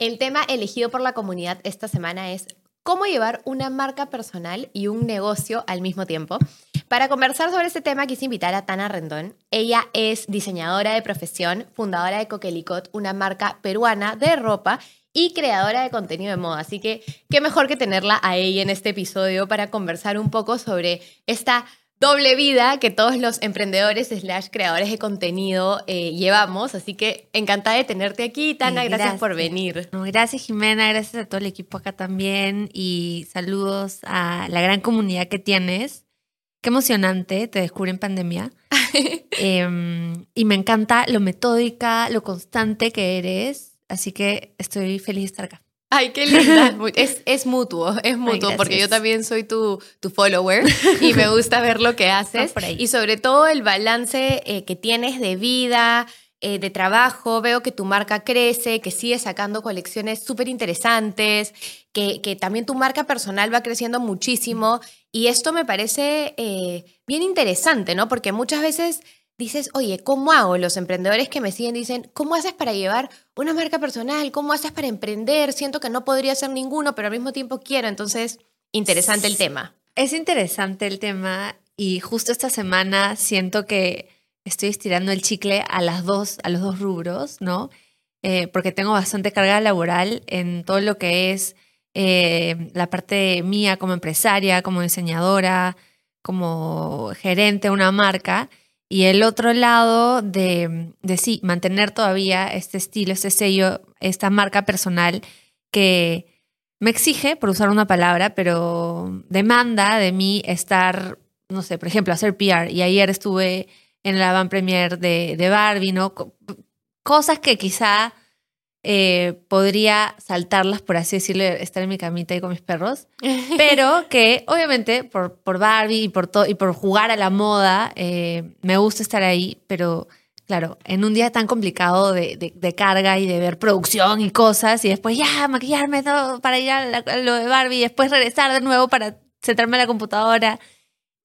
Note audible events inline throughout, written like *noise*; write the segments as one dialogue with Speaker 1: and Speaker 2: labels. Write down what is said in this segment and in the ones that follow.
Speaker 1: El tema elegido por la comunidad esta semana es cómo llevar una marca personal y un negocio al mismo tiempo. Para conversar sobre este tema quise invitar a Tana Rendón. Ella es diseñadora de profesión, fundadora de Coquelicot, una marca peruana de ropa y creadora de contenido de moda. Así que qué mejor que tenerla a ella en este episodio para conversar un poco sobre esta doble vida que todos los emprendedores slash creadores de contenido eh, llevamos. Así que encantada de tenerte aquí, Tana. Gracias, por venir.
Speaker 2: gracias, Jimena. Gracias a todo el equipo acá también. Y saludos a la gran comunidad que tienes. Qué emocionante, te descubrí en pandemia. *laughs* Em, y me encanta lo metódica, lo constante que eres. Así que estoy feliz de estar acá.
Speaker 1: Ay, qué linda. *laughs* Es, es mutuo, es mutuo, porque yo también soy tu, tu follower y me *laughs* gusta ver lo que haces. Y sobre todo el balance eh, que tienes de vida, eh, de trabajo. Veo que tu marca crece, que sigue sacando colecciones súper interesantes, que, que, también tu marca personal va creciendo muchísimo. Y esto me parece eh, bien interesante, ¿no? Porque muchas veces dices, oye, ¿cómo hago? Los emprendedores que me siguen dicen, ¿cómo haces para llevar una marca personal? ¿Cómo haces para emprender? Siento que no podría ser ninguno, pero al mismo tiempo quiero. Entonces, interesante el tema.
Speaker 2: Es interesante el tema y justo esta semana siento que estoy estirando el chicle a las dos, a los dos rubros, ¿no? Eh, porque tengo bastante carga laboral en todo lo que es eh, la parte mía como empresaria, como diseñadora, como gerente de una marca y el otro lado de, de sí, mantener todavía este estilo, este sello, esta marca personal que me exige, por usar una palabra, pero demanda de mí estar, no sé, por ejemplo, hacer PR. Y ayer estuve en la van premier de, de Barbie, ¿no? Cosas que quizá eh, podría saltarlas, por así decirlo, estar en mi camita y con mis perros, *laughs* pero que obviamente por, por Barbie y por, y por jugar a la moda, eh, me gusta estar ahí, pero claro, en un día tan complicado de, de, carga y de ver producción y cosas, y después ya maquillarme todo para ir a, lo de Barbie, y después regresar de nuevo para sentarme a la computadora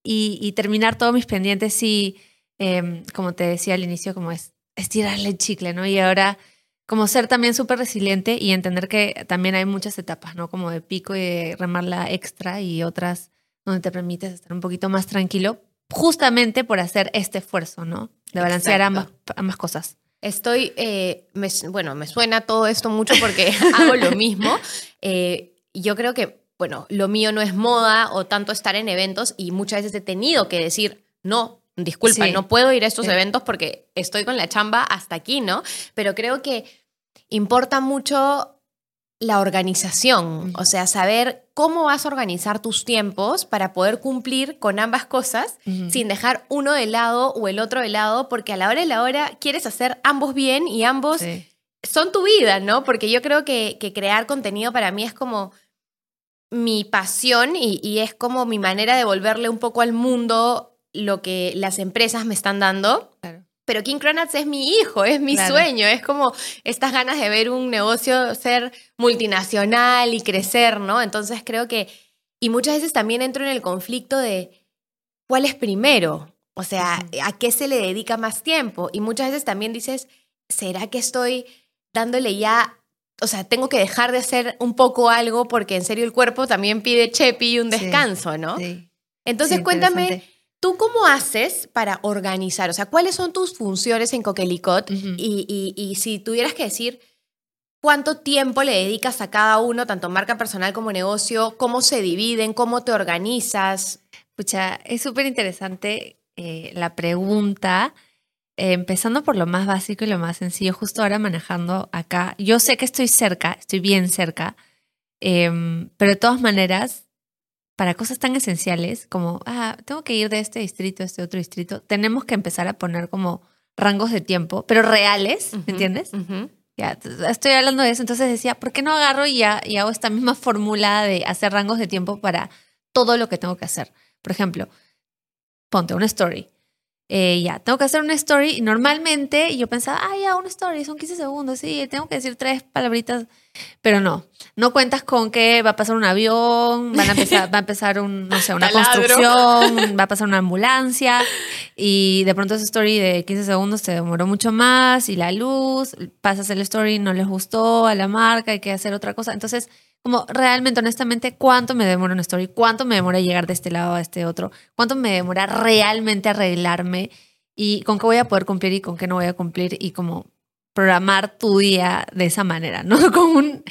Speaker 2: y, y terminar todos mis pendientes y, em, como te decía al inicio, como es estirarle el chicle, ¿no? Y ahora como ser también súper resiliente y entender que también hay muchas etapas, ¿no? Como de pico y de remarla extra y otras donde te permites estar un poquito más tranquilo, justamente por hacer este esfuerzo, ¿no? De balancear ambas, ambas, cosas.
Speaker 1: Estoy, eh, bueno, me suena todo esto mucho porque *laughs* hago lo mismo. Eh, yo creo que, bueno, lo mío no es moda o tanto estar en eventos y muchas veces he tenido que decir, no, disculpa, no puedo ir a estos eventos porque estoy con la chamba hasta aquí, ¿no? Pero creo que importa mucho la organización, o sea, saber cómo vas a organizar tus tiempos para poder cumplir con ambas cosas sin dejar uno de lado o el otro de lado, porque a la hora de la hora quieres hacer ambos bien y ambos son tu vida, ¿no? Porque yo creo que, crear contenido para mí es como mi pasión y, y es como mi manera de volverle un poco al mundo lo que las empresas me están dando. Pero King Cronats es mi hijo, es mi sueño, es como estas ganas de ver un negocio ser multinacional y crecer, ¿no? Entonces creo que, y muchas veces también entro en el conflicto de cuál es primero, o sea, a qué se le dedica más tiempo. Y muchas veces también dices, ¿será que estoy dándole ya, o sea, tengo que dejar de hacer un poco algo porque en serio el cuerpo también pide chepi y un descanso, ¿no? Sí. Entonces cuéntame ¿Tú cómo haces para organizar? O sea, ¿cuáles son tus funciones en Coquelicot? y, si tuvieras que decir cuánto tiempo le dedicas a cada uno, tanto marca personal como negocio, cómo se dividen, cómo te organizas.
Speaker 2: Pucha, es súper interesante eh, la pregunta. Eh, empezando por lo más básico y lo más sencillo, justo ahora manejando acá. Yo sé que estoy cerca, estoy bien cerca, em, pero de todas maneras para cosas tan esenciales como, ah, tengo que ir de este distrito a este otro distrito, tenemos que empezar a poner como rangos de tiempo, pero reales, ¿me entiendes? Ya, estoy hablando de eso, entonces decía, ¿por qué no agarro y, ya, y hago esta misma fórmula de hacer rangos de tiempo para todo lo que tengo que hacer? Por ejemplo, ponte una story. Eh, ya, tengo que hacer una story y normalmente yo pensaba, ah, ya, una story, son 15 segundos, sí, tengo que decir tres palabritas, pero no, no cuentas con que va a pasar un avión, van a empezar, *laughs* va a empezar un, no sé, una construcción, va a pasar una ambulancia y de pronto esa story de 15 segundos te demoró mucho más y la luz, pasas el story, no les gustó a la marca, hay que hacer otra cosa, entonces como realmente, honestamente, cuánto me demora una story, cuánto me demora llegar de este lado a este otro, cuánto me demora realmente arreglarme y con qué voy a poder cumplir y con qué no voy a cumplir y como programar tu día de esa manera, ¿no? *laughs* Con un...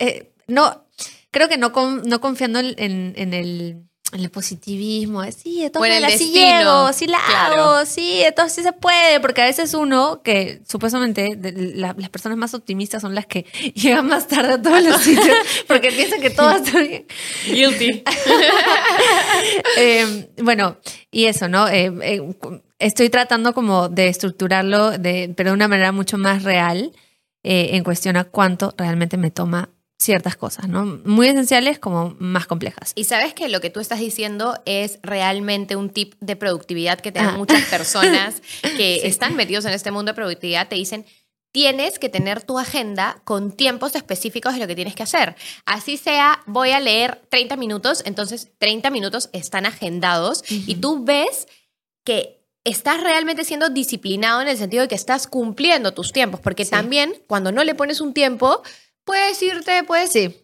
Speaker 2: Eh, no, creo que no, no confiando en, en el el positivismo, sí, de todas maneras sí llego, sí la hago, sí, todo sí se puede, porque a veces uno, que supuestamente las personas más optimistas son las que *laughs* llegan más tarde a todos los sitios, *laughs* porque piensan que todo está bien.
Speaker 1: Guilty. *laughs*
Speaker 2: Em, bueno, y eso, ¿no? Em, em, estoy tratando como de estructurarlo, de, pero de una manera mucho más real, eh, en cuestión a cuánto realmente me toma ciertas cosas, ¿no? Muy esenciales como más complejas.
Speaker 1: Y sabes que lo que tú estás diciendo es realmente un tip de productividad que te dan ah. muchas personas *laughs* que están metidos en este mundo de productividad, te dicen, tienes que tener tu agenda con tiempos específicos de lo que tienes que hacer. Así sea, voy a leer 30 minutos, entonces 30 minutos están agendados y tú ves que estás realmente siendo disciplinado en el sentido de que estás cumpliendo tus tiempos, porque también cuando no le pones un tiempo, puedes irte, puedes sí.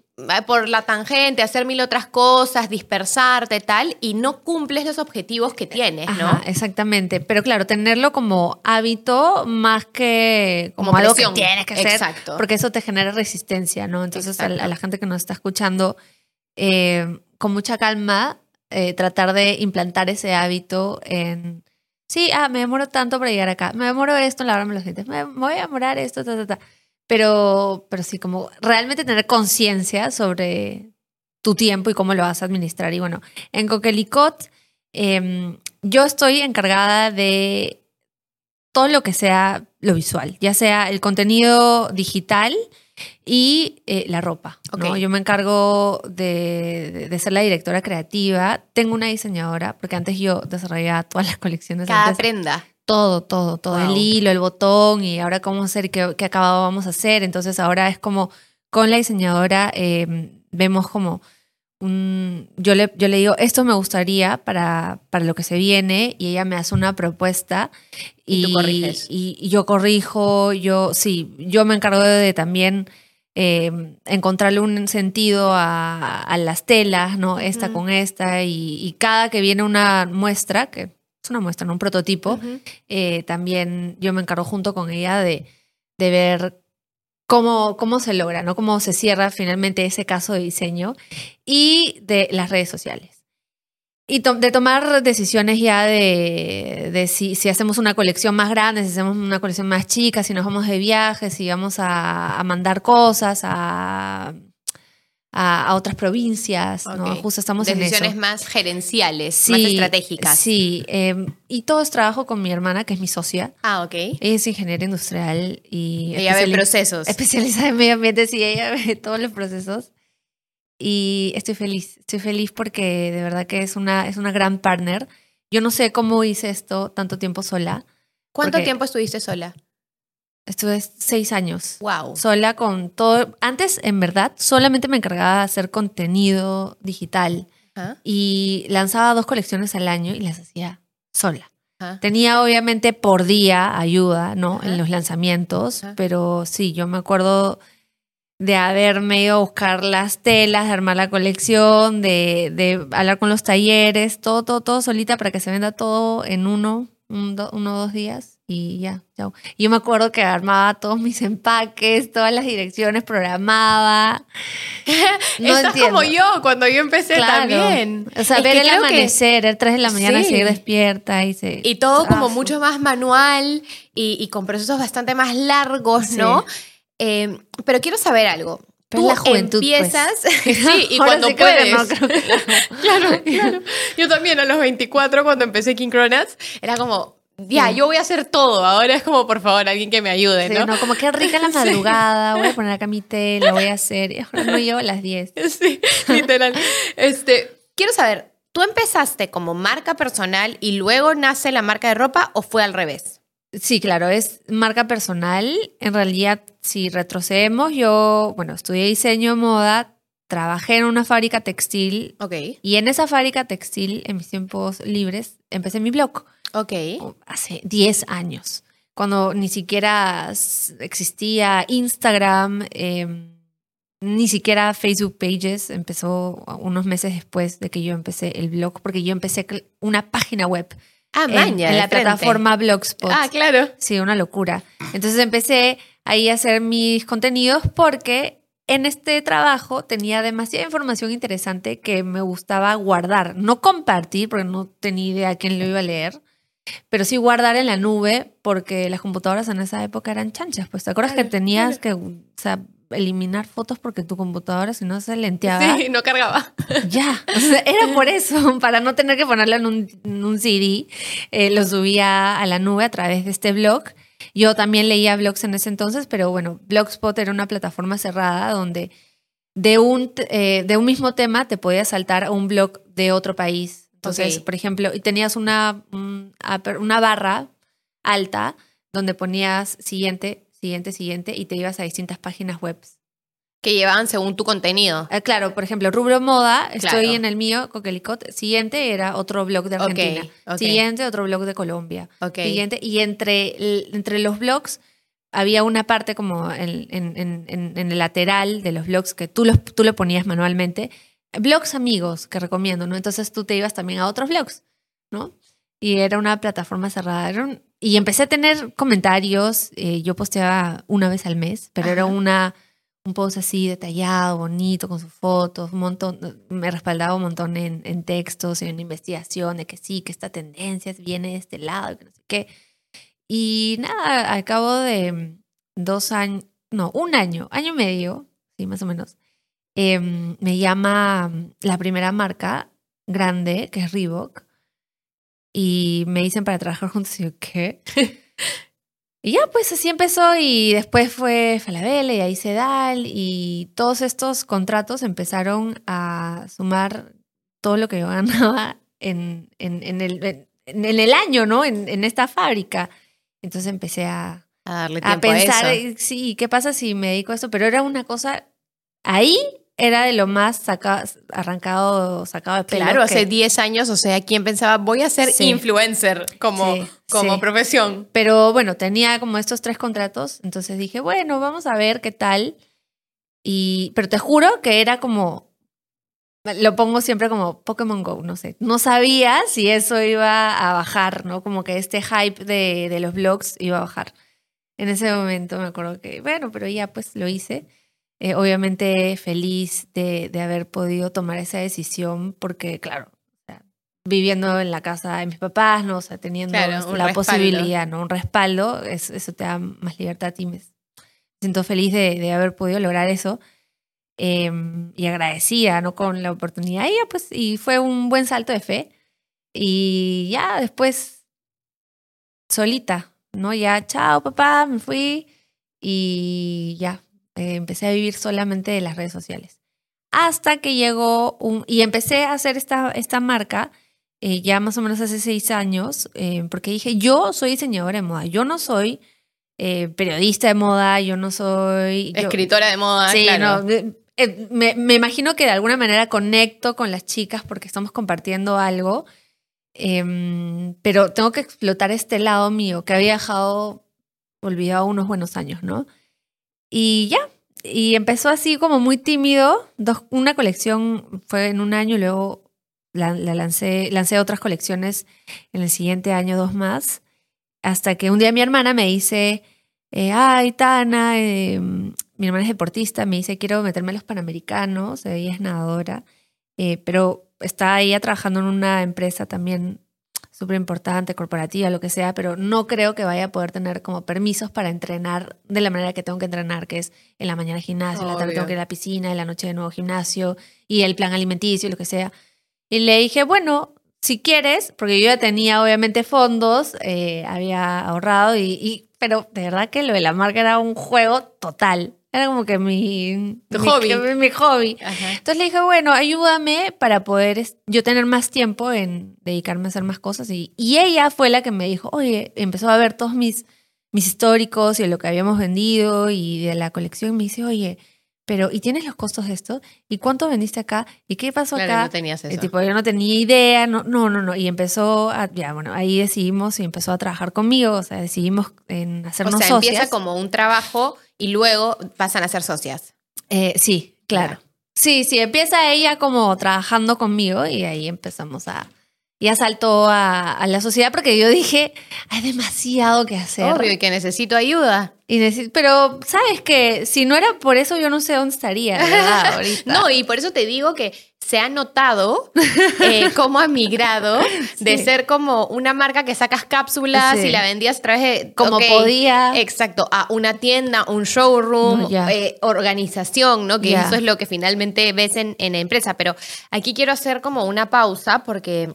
Speaker 1: por la tangente, hacer mil otras cosas, dispersarte, tal, y no cumples los objetivos que tienes, ¿no?
Speaker 2: exactamente. Pero claro, tenerlo como hábito más que como, algo que tienes que hacer. Exacto. Porque eso te genera resistencia, ¿no? Entonces, a, la gente que nos está escuchando, eh, con mucha calma, eh, tratar de implantar ese hábito en. Sí, ah, me demoro tanto para llegar acá. Me demoro esto, lavarme los dientes. Me voy a demorar esto, ta, ta, ta. Pero, pero sí, como realmente tener conciencia sobre tu tiempo y cómo lo vas a administrar. Y bueno, en Coquelicot em, yo estoy encargada de todo lo que sea lo visual, ya sea el contenido digital y eh, la ropa. Yo me encargo de, de, ser la directora creativa. Tengo una diseñadora, porque antes yo desarrollaba todas las colecciones.
Speaker 1: Cada prenda
Speaker 2: todo, todo, todo, el hilo, el botón y ahora cómo hacer, qué, qué acabado vamos a hacer. Entonces ahora es como con la diseñadora em, vemos como un, yo le, yo le digo, esto me gustaría para, para lo que se viene y ella me hace una propuesta y, y, yo corrijo, yo sí, yo me encargo de, también em, encontrarle un sentido a, las telas, ¿no? Esta con esta y, y cada que viene una muestra, que es una muestra, un prototipo. Eh, también yo me encargo junto con ella de, de ver cómo, cómo se logra, ¿no? Cómo se cierra finalmente ese caso de diseño y de las redes sociales. Y de tomar decisiones ya de, de si, si, hacemos una colección más grande, si hacemos una colección más chica, si nos vamos de viaje, si vamos a, a mandar cosas, a a, otras provincias, ¿no? Justo estamos
Speaker 1: Decisiones
Speaker 2: en eso.
Speaker 1: más gerenciales, más estratégicas.
Speaker 2: Sí, em, y todo es trabajo con mi hermana, que es mi socia.
Speaker 1: Ah, ok.
Speaker 2: Ella es ingeniera industrial y...
Speaker 1: Ella ve procesos.
Speaker 2: Especializada en medio ambiente, sí, ella ve *laughs* todos los procesos. Y estoy feliz, estoy feliz porque de verdad que es una, es una gran partner. Yo no sé cómo hice esto tanto tiempo sola.
Speaker 1: ¿Cuánto tiempo estuviste sola?
Speaker 2: Estuve seis años.
Speaker 1: Wow.
Speaker 2: Sola con todo. Antes, en verdad, solamente me encargaba de hacer contenido digital. Y lanzaba dos colecciones al año y las hacía sola. Tenía obviamente por día ayuda, ¿no? En los lanzamientos, pero sí, yo me acuerdo de haberme ido a buscar las telas, de armar la colección, de, de hablar con los talleres, todo, todo, todo solita para que se venda todo en uno, uno o dos días y ya. Yo me acuerdo que armaba todos mis empaques, todas las direcciones, programaba. *laughs*
Speaker 1: No Estás como yo, cuando yo empecé también.
Speaker 2: O sea, ver el amanecer, el 3 de la mañana, seguir despierta y se...
Speaker 1: Y todo como mucho más manual y, con procesos bastante más largos, ¿no? Eh, pero quiero saber algo.
Speaker 2: Tú la juventud,
Speaker 1: pues. empiezas, *laughs* *laughs* sí, y cuando puedes. claro, claro. Yo también a los 24 cuando empecé King Cronas, era como, ya,
Speaker 2: Sí.
Speaker 1: yo voy a hacer todo. Ahora es como, por favor, alguien que me ayude,
Speaker 2: Sí,
Speaker 1: ¿no?
Speaker 2: ¿no? Como que rica la *laughs* madrugada, voy a poner acá mi té, la voy a hacer. No llego a las 10. *laughs*
Speaker 1: Sí, literal. Este, quiero saber, ¿tú empezaste como marca personal y luego nace la marca de ropa o fue al revés?
Speaker 2: Sí, claro, es marca personal. En realidad, si retrocedemos, yo, bueno, estudié diseño moda, trabajé en una fábrica textil
Speaker 1: Ok.
Speaker 2: y en esa fábrica textil, en mis tiempos libres, empecé mi blog
Speaker 1: Ok.
Speaker 2: hace 10 años, cuando ni siquiera existía Instagram, eh, ni siquiera Facebook Pages, empezó unos meses después de que yo empecé el blog, porque yo empecé una página web
Speaker 1: Ah,
Speaker 2: en,
Speaker 1: maña.
Speaker 2: en la
Speaker 1: frente.
Speaker 2: plataforma Blogspot.
Speaker 1: Ah, claro.
Speaker 2: Sí, una locura. Entonces empecé ahí a hacer mis contenidos porque en este trabajo tenía demasiada información interesante que me gustaba guardar, no compartir porque no tenía idea quién lo iba a leer, pero sí guardar en la nube porque las computadoras en esa época eran chanchas. Pues te acuerdas
Speaker 1: Claro,
Speaker 2: que tenías que o sea, eliminar fotos porque tu computadora si no se lenteaba.
Speaker 1: Sí, no cargaba. *laughs*
Speaker 2: Ya, o sea, era por eso, para no tener que ponerlo en un, en un CD, eh, lo subía a la nube a través de este blog. Yo también leía blogs en ese entonces, pero bueno, Blogspot era una plataforma cerrada donde de un, eh, de un mismo tema te podías saltar a un blog de otro país. Entonces, por ejemplo, y tenías una, una barra alta donde ponías siguiente, siguiente, siguiente y te ibas a distintas páginas web.
Speaker 1: Que llevaban según tu contenido.
Speaker 2: Ah, claro, por ejemplo, rubro moda, estoy en el mío, Coquelicot. Siguiente era otro blog de Argentina. Siguiente, otro blog de Colombia. Siguiente, y entre, entre los blogs había una parte como en, en- en- en- en el lateral de los blogs que tú, los, tú lo ponías manualmente. Blogs amigos que recomiendo, ¿no? Entonces tú te ibas también a otros blogs, ¿no? Y era una plataforma cerrada. Un- y empecé a tener comentarios. eh, yo posteaba una vez al mes, pero era una, un post así detallado, bonito, con sus fotos, un montón. Me respaldaba un montón en, en textos, en investigación, de que sí, que esta tendencia viene de este lado, que no sé qué. Y nada, al cabo de dos años, no, un año, año y medio, sí, más o menos, em, me llama la primera marca grande, que es Reebok, y me dicen para trabajar juntos y yo, ¿qué? *laughs* y ya, pues así empezó y después fue Falabella y ahí Sedal y todos estos contratos empezaron a sumar todo lo que yo ganaba en, en, en el, en, en el año, ¿no? En, en esta fábrica. Entonces empecé a,
Speaker 1: A darle
Speaker 2: a
Speaker 1: a,
Speaker 2: pensar,
Speaker 1: eso.
Speaker 2: eh, sí, ¿qué pasa si me dedico a esto? Pero era una cosa, ahí era de lo más saca- arrancado, sacado de pelo.
Speaker 1: Claro,
Speaker 2: que-
Speaker 1: hace 10 años, o sea, ¿quién pensaba voy a ser
Speaker 2: Sí.
Speaker 1: influencer como,
Speaker 2: Sí,
Speaker 1: como
Speaker 2: sí.
Speaker 1: profesión?
Speaker 2: Pero bueno, tenía como estos tres contratos, entonces dije, bueno, vamos a ver qué tal. Y, pero te juro que era como, lo pongo siempre como Pokémon Go, no sé. No sabía si eso iba a bajar, ¿no? Como que este hype de, de los blogs iba a bajar. En ese momento me acuerdo que, bueno, pero ya pues lo hice. Eh, obviamente feliz de, de haber podido tomar esa decisión porque, claro, o sea, viviendo en la casa de mis papás, ¿no? O sea, teniendo
Speaker 1: Claro,
Speaker 2: este, la
Speaker 1: respaldo.
Speaker 2: posibilidad, ¿no? Un respaldo, es- eso te da más libertad y me siento feliz de, de haber podido lograr eso eh, y agradecida, ¿no? Con la oportunidad. Y pues, y fue un buen salto de fe. Y ya después, solita, ¿no? Ya, chao, papá, me fui y ya, eh, empecé a vivir solamente de las redes sociales. Hasta que llegó un... Y empecé a hacer esta, esta marca eh, ya más o menos hace seis años, eh, porque dije, yo soy diseñadora de moda, yo no soy eh, periodista de moda, yo no soy... yo-
Speaker 1: Escritora de moda,
Speaker 2: Sí,
Speaker 1: claro.
Speaker 2: no, eh, me, me imagino que de alguna manera conecto con las chicas porque estamos compartiendo algo, em, pero tengo que explotar este lado mío que había dejado olvidado unos buenos años, ¿no? Y ya, y empezó así como muy tímido, dos, una colección fue en un año y luego la, la lancé, lancé otras colecciones en el siguiente año, dos más, hasta que un día mi hermana me dice, eh, ay, Tana, eh, mi hermana es deportista, me dice, quiero meterme a los Panamericanos, ella es nadadora, eh, pero está ella trabajando en una empresa también súper importante, corporativa, lo que sea, pero no creo que vaya a poder tener como permisos para entrenar de la manera que tengo que entrenar, que es en la mañana gimnasio, en la tarde tengo que ir a la piscina, en la noche de nuevo gimnasio y el plan alimenticio, lo que sea. Y le dije, bueno, si quieres, porque yo ya tenía obviamente fondos, eh, había ahorrado, y, y, pero de verdad que lo de la marca era un juego total. Era como que mi,
Speaker 1: Tu
Speaker 2: mi-
Speaker 1: hobby.
Speaker 2: mi hobby.
Speaker 1: Ajá.
Speaker 2: Entonces le dije, bueno, ayúdame para poder yo tener más tiempo en dedicarme a hacer más cosas. Y, y ella fue la que me dijo, oye, empezó a ver todos mis, mis históricos y lo que habíamos vendido y de la colección. Me dice, oye, pero ¿y tienes los costos de esto? ¿Y cuánto vendiste acá? ¿Y qué pasó
Speaker 1: Claro,
Speaker 2: acá?
Speaker 1: no tenías eso.
Speaker 2: tipo, yo no tenía idea, no, no, no, no. Y empezó a, ya, bueno, ahí decidimos y empezó a trabajar conmigo, o sea, decidimos en
Speaker 1: o
Speaker 2: hacernos
Speaker 1: sea,
Speaker 2: socias.
Speaker 1: empieza como un trabajo y luego pasan a ser socias.
Speaker 2: Eh, sí, claro. Sí, sí, empieza ella como trabajando conmigo y ahí empezamos a... Ya saltó a, a la sociedad porque yo dije, hay demasiado que hacer.
Speaker 1: Obvio, y que necesito ayuda.
Speaker 2: Y decir, pero, ¿sabes que Si no era por eso, yo no sé dónde estaría, de ¿verdad? *laughs* Ahorita.
Speaker 1: No, y por eso te digo que se ha notado eh, *laughs* cómo ha migrado de
Speaker 2: Sí.
Speaker 1: ser como una marca que sacas cápsulas
Speaker 2: Sí.
Speaker 1: y la vendías a través de...
Speaker 2: como podía.
Speaker 1: Exacto, a una tienda, un showroom,
Speaker 2: No,
Speaker 1: eh, organización, ¿no? Que eso es lo que finalmente ves en, en la empresa. Pero aquí quiero hacer como una pausa porque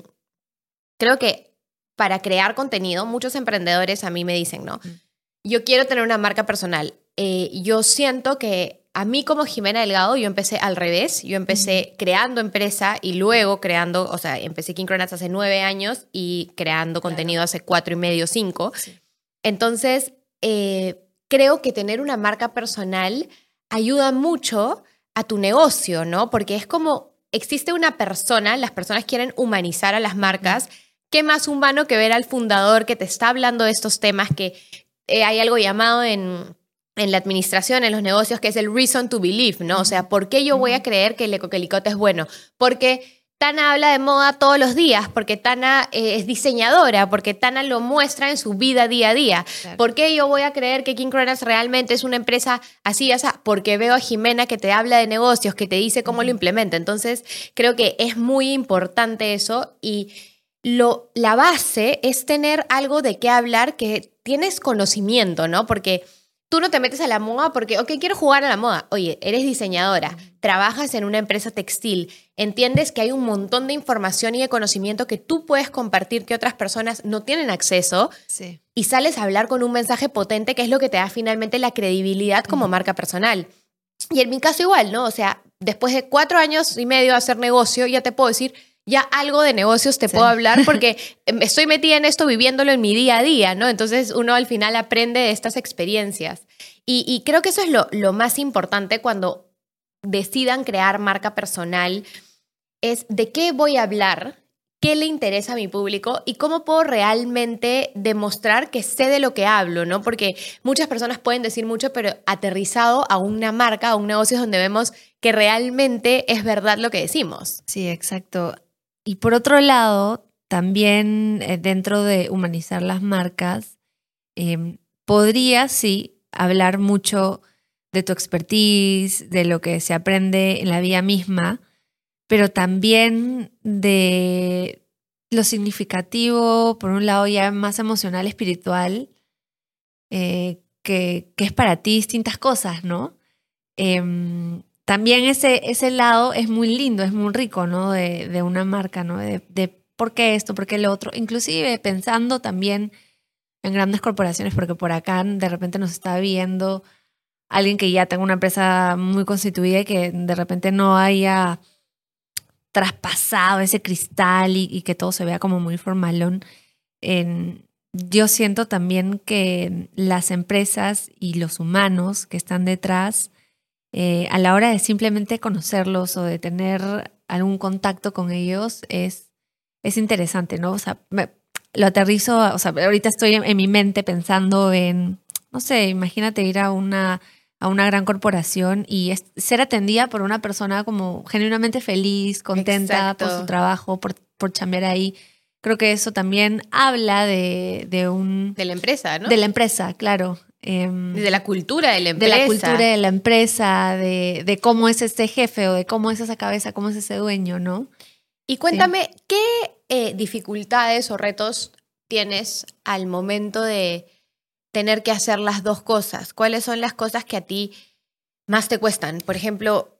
Speaker 1: creo que para crear contenido, muchos emprendedores a mí me dicen, ¿no?
Speaker 2: Mm.
Speaker 1: Yo quiero tener una marca personal. Eh, yo siento que a mí como Jimena Delgado, yo empecé al revés. Yo empecé creando empresa y luego creando, o sea, empecé King hace nueve años y creando contenido hace cuatro y medio, cinco.
Speaker 2: Sí.
Speaker 1: Entonces, eh, creo que tener una marca personal ayuda mucho a tu negocio, ¿no? Porque es como, existe una persona, las personas quieren humanizar a las marcas. ¿Qué más humano que ver al fundador que te está hablando de estos temas que eh, hay algo llamado en, en la administración, en los negocios, que es el reason to believe, ¿no? O sea, ¿por qué yo voy a creer que el ecoquelicote es bueno? Porque Tana habla de moda todos los días, porque Tana eh, es diseñadora, porque Tana lo muestra en su vida día a día.
Speaker 2: Claro.
Speaker 1: ¿Por qué yo voy a creer que King Cronas realmente es una empresa así, así? Porque veo a Jimena que te habla de negocios, que te dice cómo lo implementa. Entonces, creo que es muy importante eso y lo, la base es tener algo de qué hablar que tienes conocimiento, ¿no? Porque tú no te metes a la moda porque, ok, quiero jugar a la moda. Oye, eres diseñadora, trabajas en una empresa textil, entiendes que hay un montón de información y de conocimiento que tú puedes compartir que otras personas no tienen acceso
Speaker 2: Sí.
Speaker 1: y sales a hablar con un mensaje potente que es lo que te da finalmente la credibilidad como marca personal. Y en mi caso igual, ¿no? O sea, después de cuatro años y medio de hacer negocio, ya te puedo decir, ya algo de negocios te
Speaker 2: Sí.
Speaker 1: puedo hablar *laughs* porque estoy metida en esto viviéndolo en mi día a día, ¿no? Entonces uno al final aprende de estas experiencias. Y, y creo que eso es lo, lo más importante cuando decidan crear marca personal, es de qué voy a hablar, qué le interesa a mi público y cómo puedo realmente demostrar que sé de lo que hablo, ¿no? Porque muchas personas pueden decir mucho, pero aterrizado a una marca, a un negocio donde vemos que realmente es verdad lo que decimos.
Speaker 2: Sí, exacto. Y por otro lado, también eh, dentro de humanizar las marcas, eh, podría, sí, hablar mucho de tu expertise, de lo que se aprende en la vida misma, pero también de lo significativo, por un lado ya más emocional, espiritual, eh, que, que es para ti distintas cosas, ¿no? Em, también ese, ese lado es muy lindo, es muy rico, ¿no? De, de una marca, ¿no? De, de por qué esto, por qué lo otro. Inclusive pensando también en grandes corporaciones, porque por acá de repente nos está viendo alguien que ya tenga una empresa muy constituida y que de repente no haya traspasado ese cristal y, y que todo se vea como muy formalón. En, yo siento también que las empresas y los humanos que están detrás, eh, a la hora de simplemente conocerlos o de tener algún contacto con ellos, es, es interesante, ¿no? O sea, me- lo aterrizo, o sea, ahorita estoy en, en mi mente pensando en, no sé, imagínate ir a una, a una gran corporación y es- ser atendida por una persona como genuinamente feliz, contenta por su trabajo, por, por chambear ahí. Creo que eso también habla de, de un...
Speaker 1: De la empresa, ¿no?
Speaker 2: De la empresa, claro. Em,
Speaker 1: de la cultura de la
Speaker 2: de
Speaker 1: empresa.
Speaker 2: la cultura de la empresa, de, de cómo es este jefe o de cómo es esa cabeza, cómo es ese dueño, ¿no?
Speaker 1: Y cuéntame, ¿qué eh, dificultades o retos tienes al momento de tener que hacer las dos cosas? ¿Cuáles son las cosas que a ti más te cuestan? Por ejemplo,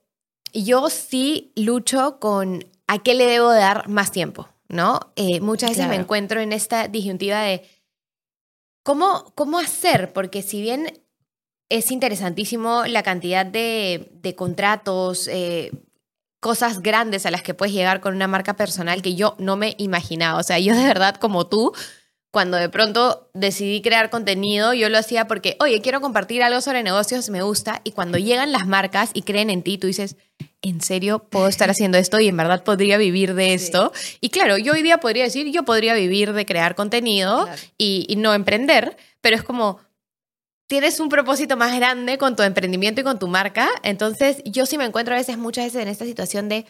Speaker 1: yo sí lucho con a qué le debo dar más tiempo. ¿no? Eh, muchas veces me encuentro en esta disyuntiva de cómo, cómo hacer, porque si bien es interesantísimo la cantidad de, de contratos, eh, cosas grandes a las que puedes llegar con una marca personal que yo no me imaginaba. O sea, yo de verdad como tú, cuando de pronto decidí crear contenido, yo lo hacía porque, oye, quiero compartir algo sobre negocios, me gusta, y cuando llegan las marcas y creen en ti, tú dices, ¿en serio puedo estar haciendo esto y en verdad podría vivir de esto? Y claro, yo hoy día podría decir, yo podría vivir de crear contenido
Speaker 2: Claro.
Speaker 1: y, y no emprender, pero es como, tienes un propósito más grande con tu emprendimiento y con tu marca. Entonces, yo sí me encuentro a veces, muchas veces en esta situación de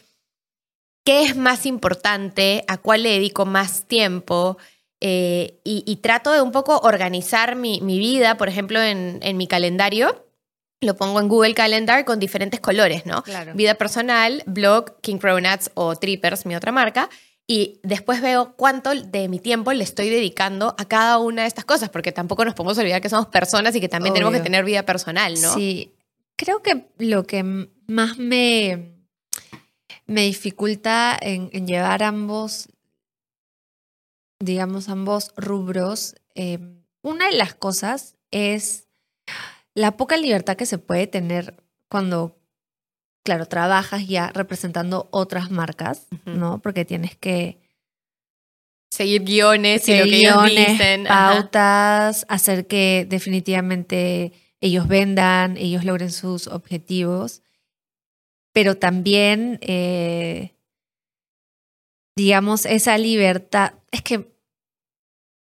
Speaker 1: qué es más importante, a cuál le dedico más tiempo. eh, y, y trato de un poco organizar mi, mi vida, por ejemplo, en, en mi calendario. Lo pongo en Google Calendar con diferentes colores, ¿no?
Speaker 2: Claro.
Speaker 1: Vida personal, blog, King Cronuts o Trippers, mi otra marca. Y después veo cuánto de mi tiempo le estoy dedicando a cada una de estas cosas, porque tampoco nos podemos olvidar que somos personas y que también tenemos que tener vida personal, ¿no?
Speaker 2: Sí, creo que lo que más me, me dificulta en, en llevar ambos, digamos, ambos rubros, eh, una de las cosas es la poca libertad que se puede tener cuando, claro, trabajas ya representando otras marcas. ¿no? Porque tienes que
Speaker 1: Seguir guiones y lo
Speaker 2: seguir
Speaker 1: ellos
Speaker 2: guiones,
Speaker 1: ajá.
Speaker 2: pautas, hacer que definitivamente ellos vendan, ellos logren sus objetivos, pero también, eh, digamos, esa libertad, es que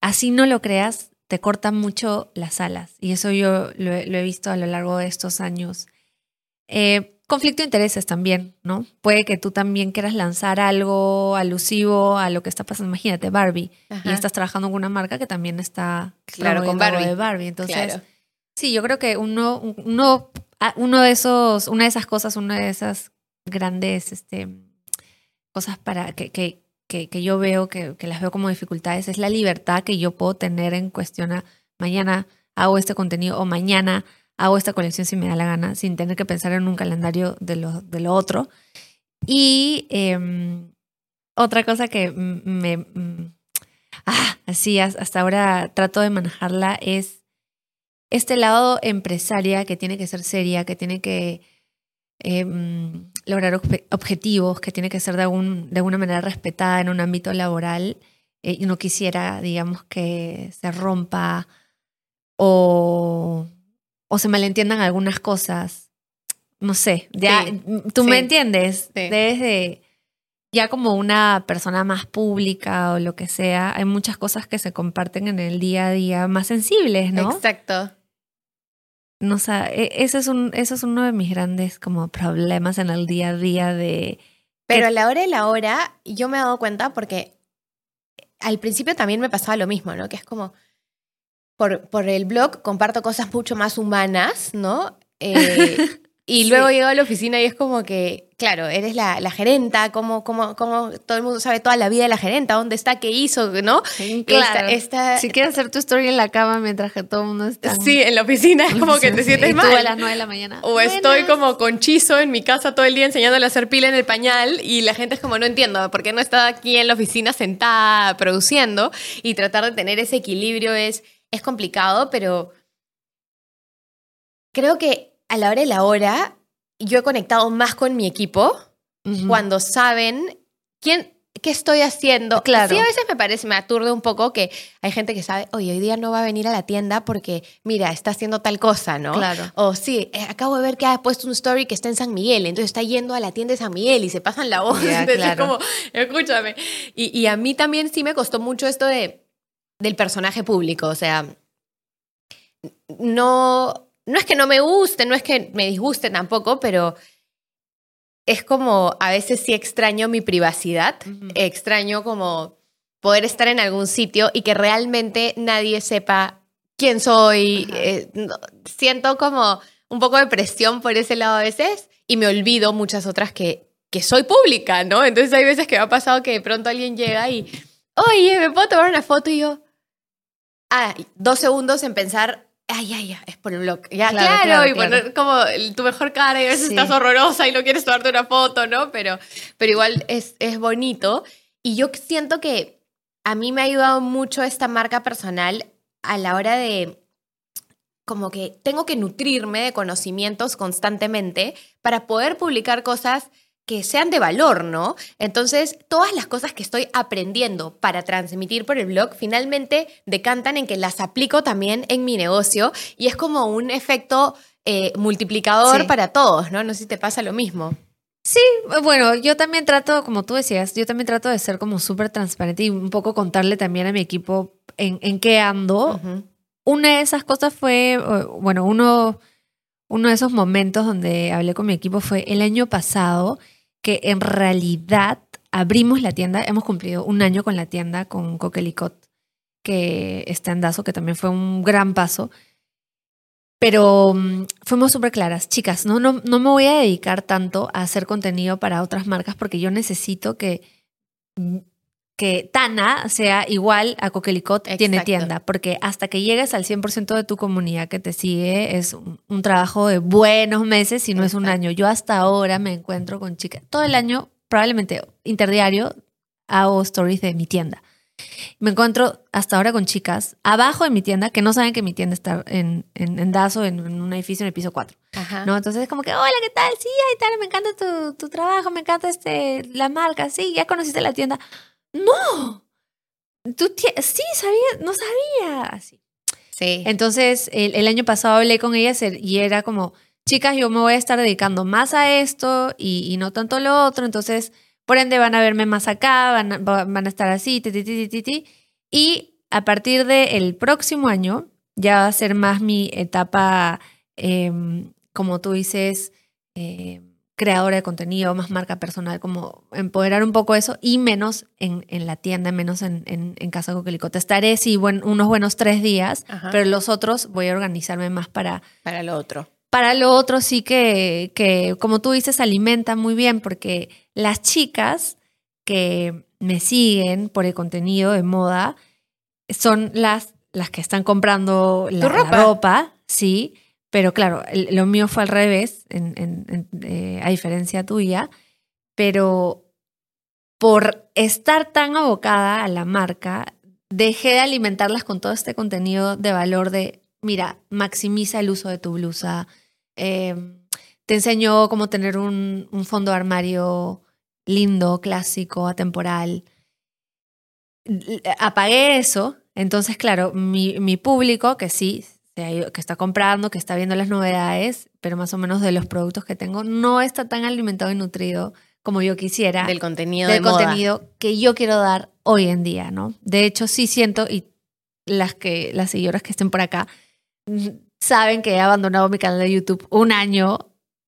Speaker 2: así no lo creas, te cortan mucho las alas, y eso yo lo, he- lo he visto a lo largo de estos años. Eh, conflicto de intereses también, ¿no? Puede que tú también quieras lanzar algo alusivo a lo que está pasando. Imagínate, Barbie,
Speaker 1: Ajá.
Speaker 2: y estás trabajando con una marca que también está
Speaker 1: Claro, con Barbie.
Speaker 2: de Barbie. Entonces,
Speaker 1: Claro.
Speaker 2: sí, yo creo que uno, uno, ah, uno de esos, una de esas cosas, una de esas grandes este, cosas para que, que, que, que yo veo, que, que las veo como dificultades, es la libertad que yo puedo tener en cuestión a mañana hago este contenido o mañana hago esta colección si me da la gana, sin tener que pensar en un calendario de lo, de otro. Y em, otra cosa que me... mm, ah, así as- hasta ahora trato de manejarla es este lado empresaria que tiene que ser seria, que tiene que em, lograr obje- objetivos, que tiene que ser de, algún, de alguna manera respetada en un ámbito laboral. Eh, y no quisiera, digamos, que se rompa o, o se malentiendan algunas cosas. No sé, ya
Speaker 1: Sí,
Speaker 2: tú
Speaker 1: sí,
Speaker 2: me entiendes.
Speaker 1: sí.
Speaker 2: Desde ya como una persona más pública o lo que sea, hay muchas cosas que se comparten en el día a día más sensibles, ¿no?
Speaker 1: Exacto.
Speaker 2: No sé, e- ese es, un, ese es uno de mis grandes como problemas en el día a día de...
Speaker 1: Pero a la hora de la hora, yo me he dado cuenta porque al principio también me pasaba lo mismo, ¿no? Que es como, por, por el blog comparto cosas mucho más humanas, ¿no? *laughs* Eh, y
Speaker 2: Sí.
Speaker 1: luego llego a la oficina y es como que, claro, eres la, la gerenta, como, como, como todo el mundo sabe toda la vida de la gerenta, dónde está, qué hizo, ¿no?
Speaker 2: Claro.
Speaker 1: Esta, esta-
Speaker 2: Si quieres hacer tu story en la cama mientras que todo el mundo está...
Speaker 1: sí, en la oficina es *laughs* como que te sientes
Speaker 2: y tú
Speaker 1: mal.
Speaker 2: a las 9 de la mañana.
Speaker 1: O estoy como con Chizo en mi casa todo el día enseñándole a hacer pila en el pañal y la gente es como, no entiendo, ¿por qué no está aquí en la oficina sentada produciendo? Y tratar de tener ese equilibrio es, es complicado, pero creo que a la hora de la hora yo he conectado más con mi equipo cuando saben quién... ¿Qué estoy haciendo?
Speaker 2: Claro.
Speaker 1: Sí, a veces me parece, me aturde un poco que hay gente que sabe, oye, hoy día no va a venir a la tienda porque, mira, está haciendo tal cosa, ¿no?
Speaker 2: Claro.
Speaker 1: O sí, eh, acabo de ver que ha puesto un story que está en San Miguel, entonces está yendo a la tienda de San Miguel y se pasan la voz.
Speaker 2: Ya, *laughs*
Speaker 1: entonces
Speaker 2: claro.
Speaker 1: es como, escúchame. Y, y a mí también sí me costó mucho esto de, del personaje público, o sea, no, no es que no me guste, no es que me disguste tampoco, pero es como a veces sí extraño mi privacidad, extraño como poder estar en algún sitio y que realmente nadie sepa quién soy. Eh, no- siento como un poco de presión por ese lado a veces y me olvido muchas otras que, que soy pública, ¿no? Entonces hay veces que me ha pasado que de pronto alguien llega y, oye, ¿me puedo tomar una foto? Y yo, ah, dos segundos en pensar, ay, ay, ya, es por el blog. Ya,
Speaker 2: Claro,
Speaker 1: claro,
Speaker 2: claro,
Speaker 1: y
Speaker 2: claro.
Speaker 1: poner como tu mejor cara y a veces
Speaker 2: Sí.
Speaker 1: estás horrorosa y no quieres tomarte una foto, ¿no? Pero, pero igual es, es bonito. Y yo siento que a mí me ha ayudado mucho esta marca personal a la hora de como que tengo que nutrirme de conocimientos constantemente para poder publicar cosas que sean de valor, ¿no? Entonces, todas las cosas que estoy aprendiendo para transmitir por el blog finalmente decantan en que las aplico también en mi negocio y es como un efecto eh, multiplicador
Speaker 2: Sí.
Speaker 1: para todos, ¿no? No sé si te pasa lo mismo.
Speaker 2: Sí, bueno, yo también trato, como tú decías, yo también trato de ser como súper transparente y un poco contarle también a mi equipo en, en qué ando. Una de esas cosas fue, eh, bueno, uno, uno de esos momentos donde hablé con mi equipo fue el año pasado, que en realidad abrimos la tienda, hemos cumplido un año con la tienda, con Coquelicot, que está en Dazo, que también fue un gran paso. Pero mm, fuimos súper claras, chicas, ¿no? No, no me voy a dedicar tanto a hacer contenido para otras marcas porque yo necesito que, mm, que Tana sea igual a Coquelicot tiene
Speaker 1: Exacto.
Speaker 2: tienda, porque hasta que llegues al 100% de tu comunidad que te sigue es un, un trabajo de buenos meses y no es un año. Yo hasta ahora me encuentro con chicas, todo el año, probablemente interdiario, hago stories de mi tienda. Me encuentro hasta ahora con chicas abajo de mi tienda que no saben que mi tienda está en, en, en Dazo, en, en un edificio en el piso 4.
Speaker 1: Ajá.
Speaker 2: ¿no? Entonces es como que, hola, ¿qué tal? Sí, ay, tal, me encanta tu, tu trabajo, me encanta este, la marca, sí, ya conociste la tienda. No, tú sí, sabía, no sabía. Así.
Speaker 1: Sí.
Speaker 2: Entonces, el, el año pasado hablé con ellas y era como, chicas, yo me voy a estar dedicando más a esto y, y no tanto a lo otro, entonces, por ende, van a verme más acá, van a, va- van a estar así, ti, ti, ti. Y a partir del próximo año, ya va a ser más mi etapa, em, como tú dices, eh, creadora de contenido, más marca personal, como empoderar un poco eso y menos en, en la tienda, menos en, en, en Casa Coquelicot. Estaré, sí, buen- unos buenos tres días,
Speaker 1: Ajá.
Speaker 2: pero los otros voy a organizarme más para,
Speaker 1: Para lo otro.
Speaker 2: para lo otro sí que, que, como tú dices, alimenta muy bien, porque las chicas que me siguen por el contenido de moda son las, las que están comprando la,
Speaker 1: ropa,
Speaker 2: sí, pero claro, lo mío fue al revés, eh, a diferencia tuya, pero por estar tan abocada a la marca, dejé de alimentarlas con todo este contenido de valor de, mira, maximiza el uso de tu blusa, eh, te enseñó cómo tener un, fondo armario lindo, clásico, atemporal. Apagué eso, entonces, claro, mi, mi público, que sí, que está comprando, que está viendo las novedades, pero más o menos de los productos que tengo, no está tan alimentado y nutrido como yo quisiera
Speaker 1: Del contenido
Speaker 2: del
Speaker 1: de moda.
Speaker 2: contenido que yo quiero dar hoy en día, ¿no? De hecho, sí siento, y las que, las seguidoras que estén por acá, saben que he abandonado mi canal de YouTube un año.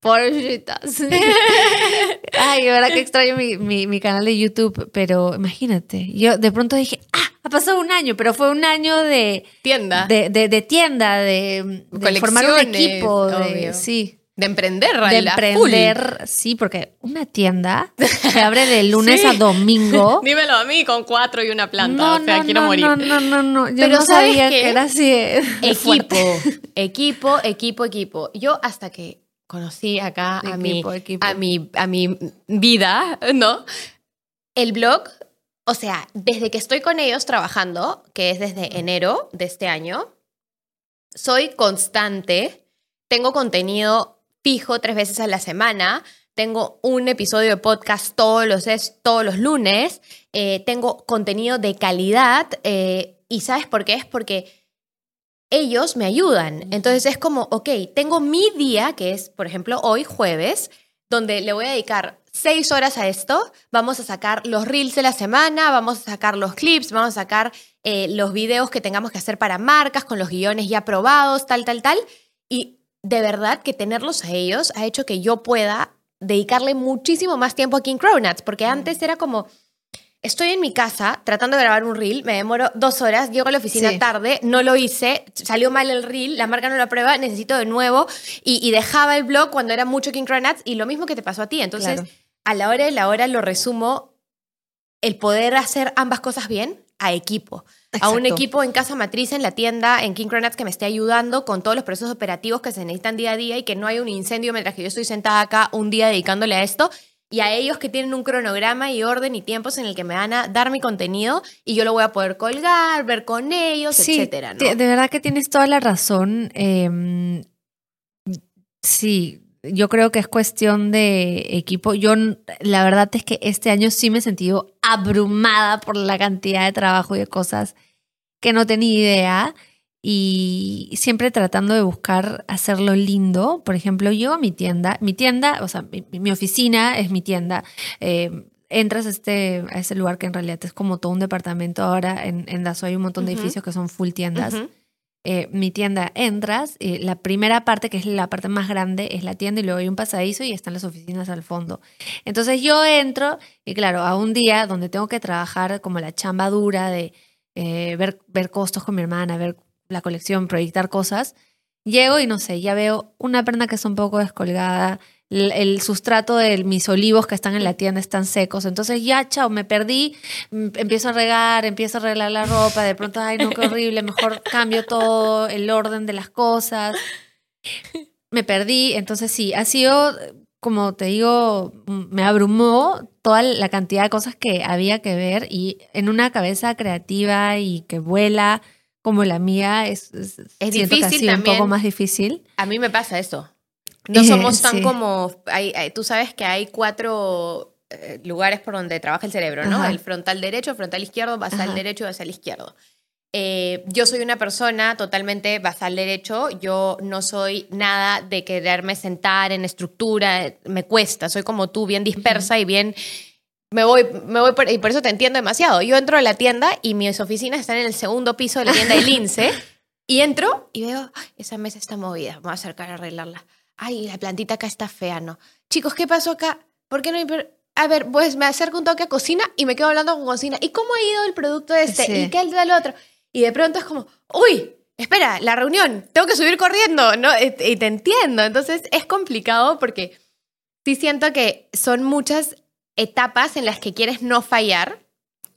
Speaker 2: Pobrecitas. *laughs* Ay, de verdad que extraño mi, mi, mi canal de YouTube, pero imagínate, yo de pronto dije, ah, ha pasado un año, pero fue un año de,
Speaker 1: Tienda.
Speaker 2: de, de, de tienda, de, de formar un equipo, de, sí,
Speaker 1: De emprender,
Speaker 2: de
Speaker 1: full.
Speaker 2: emprender, sí, porque una tienda se abre de *laughs* lunes
Speaker 1: Sí.
Speaker 2: a domingo. *laughs*
Speaker 1: Dímelo a mí con cuatro y una planta. o sea, quiero
Speaker 2: no,
Speaker 1: morir.
Speaker 2: No, no, no, no. Yo
Speaker 1: Pero
Speaker 2: no
Speaker 1: ¿sabes
Speaker 2: sabía que era así. de
Speaker 1: Equipo, equipo, equipo, equipo. Yo hasta que conocí acá a,
Speaker 2: Equipo,
Speaker 1: mi,
Speaker 2: equipo.
Speaker 1: a, mi, a mi vida, ¿no? El blog, o sea, desde que estoy con ellos trabajando, que es desde enero de este año, soy constante, tengo contenido fijo tres veces a la semana, tengo un episodio de podcast todos los, es- todos los lunes, eh, tengo contenido de calidad eh, y ¿sabes por qué? Es porque ellos me ayudan. Entonces es como, ok, tengo mi día, que es, por ejemplo, hoy jueves, donde le voy a dedicar seis horas a esto. Vamos a sacar los reels de la semana, vamos a sacar los clips, vamos a sacar eh, los videos que tengamos que hacer para marcas con los guiones ya probados, tal, tal, tal. Y de verdad que tenerlos a ellos ha hecho que yo pueda dedicarle muchísimo más tiempo a King Cronuts, porque antes era como, estoy en mi casa tratando de grabar un reel, me demoro dos horas, llego a la oficina
Speaker 2: Sí.
Speaker 1: tarde, no lo hice, salió mal el reel, la marca no lo aprueba, necesito de nuevo, y, y dejaba el blog cuando era mucho King Cronuts, y lo mismo que te pasó a ti. Entonces,
Speaker 2: Claro.
Speaker 1: a la hora de la hora lo resumo, el poder hacer ambas cosas bien a equipo. A un
Speaker 2: Exacto.
Speaker 1: equipo en casa matriz, en la tienda, en King Cronuts, que me esté ayudando con todos los procesos operativos que se necesitan día a día y que no hay un incendio mientras que yo estoy sentada acá un día dedicándole a esto. Y a ellos que tienen un cronograma y orden y tiempos en el que me van a dar mi contenido y yo lo voy a poder colgar, ver con ellos, etcétera. ¿no?
Speaker 2: De verdad que tienes toda la razón. Em, sí, yo creo que es cuestión de equipo. Yo, la verdad es que este año sí me he sentido abrumada por la cantidad de trabajo y de cosas que no tenía idea y siempre tratando de buscar hacerlo lindo. Por ejemplo, yo a mi tienda, mi tienda, o sea, mi, oficina es mi tienda. Eh, entras a este, a ese lugar que en realidad es como todo un departamento ahora. En, en Dazo hay un montón de edificios que son full tiendas. Eh, mi tienda entras, y la primera parte, que es la parte más grande, es la tienda y luego hay un pasadizo y están las oficinas al fondo. Entonces yo entro y claro, a un día donde tengo que trabajar como la chamba dura de eh, ver, ver costos con mi hermana, ver la colección, proyectar cosas, llego y no sé, ya veo una perna que está un poco descolgada, el, sustrato de mis olivos que están en la tienda están secos, entonces ya, chao, me perdí, mm, empiezo a regar, empiezo a arreglar la ropa, de pronto, ay, no, qué horrible, mejor cambio todo el orden de las cosas. Me perdí, entonces sí, ha sido, como te digo, me abrumó toda la cantidad de cosas que había que ver y en una cabeza creativa y que vuela como la mía es, es, difícil un poco más difícil.
Speaker 1: A mí me pasa eso. No somos tan como, hay, tú sabes que hay cuatro eh, lugares por donde trabaja el cerebro, ¿no? El frontal derecho, frontal izquierdo, basal derecho y basal izquierdo. Eh, yo soy una persona totalmente basal derecho, yo no soy nada de quererme sentar en estructura, me cuesta, soy como tú, bien dispersa y bien me voy, me voy por, y por eso te entiendo demasiado. Yo entro a la tienda y mis oficinas están en el segundo piso de la tienda de Lince y entro y veo, esa mesa está movida, me voy a acercar a arreglarla ay, la plantita acá está fea, ¿no? Chicos, ¿qué pasó acá? ¿Por qué no hay... A ver, pues me acerco un toque a cocina y me quedo hablando con cocina. ¿Y cómo ha ido el producto este? ¿Y qué el del otro? Y de pronto es como, uy, espera, la reunión, tengo que subir corriendo, ¿no? Y te entiendo. Entonces es complicado porque sí siento que son muchas etapas en las que quieres no fallar.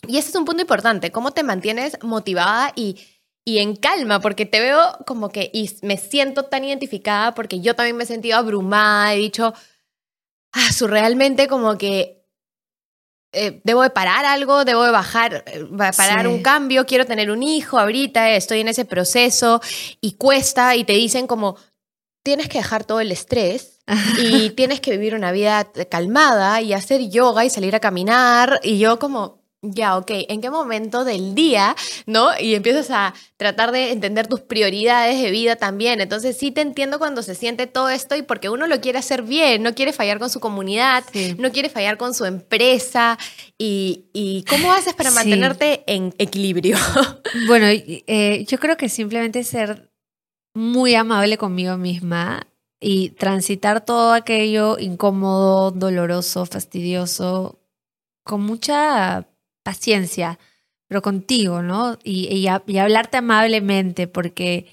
Speaker 1: Y ese es un punto importante, cómo te mantienes motivada y y en calma, porque te veo como que y me siento tan identificada porque yo también me he sentido abrumada, he dicho, ah, surrealmente como que eh, debo de parar algo, debo de bajar, eh, parar un cambio, quiero tener un hijo ahorita, estoy en ese proceso y cuesta y te dicen como, tienes que dejar todo el estrés y tienes que vivir una vida calmada y hacer yoga y salir a caminar y yo como, ya, ok, ¿en qué momento del día, no? Y empiezas a tratar de entender tus prioridades de vida también. Entonces sí te entiendo cuando se siente todo esto y porque uno lo quiere hacer bien, no quiere fallar con su comunidad, no quiere fallar con su empresa. ¿Y, cómo haces para mantenerte en equilibrio?
Speaker 2: Bueno, eh, yo creo que simplemente ser muy amable conmigo misma y transitar todo aquello incómodo, doloroso, fastidioso, con mucha paciencia, pero contigo, ¿no? Y, y, hablarte amablemente, porque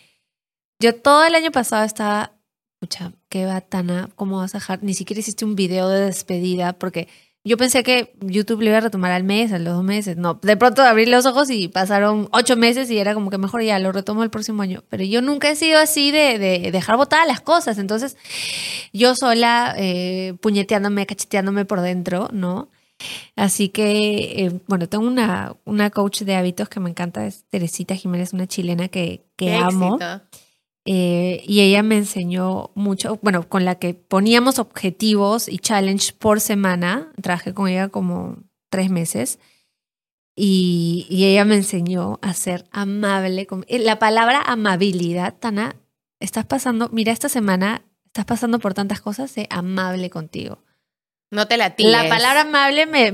Speaker 2: yo todo el año pasado estaba, escucha, qué batana, ¿cómo vas a dejar? Ni siquiera hiciste un video de despedida, porque yo pensé que YouTube le iba a retomar al mes, a los dos meses. No, de pronto abrí los ojos y pasaron ocho meses y era como que mejor ya lo retomo el próximo año. Pero yo nunca he sido así de, de dejar botadas las cosas. Entonces, yo sola, eh, puñeteándome, cacheteándome por dentro, ¿no? Así que, eh, bueno, tengo una, una coach de hábitos que me encanta, es Teresita Jiménez, una chilena que, que amo. Eh, y ella me enseñó mucho, bueno, con la que poníamos objetivos y challenge por semana. Trabajé con ella como tres meses. Y, y ella me enseñó a ser amable. Con, eh, la palabra amabilidad, Tana, estás pasando, mira, esta semana estás pasando por tantas cosas, sé amable contigo.
Speaker 1: No te la
Speaker 2: La palabra amable me,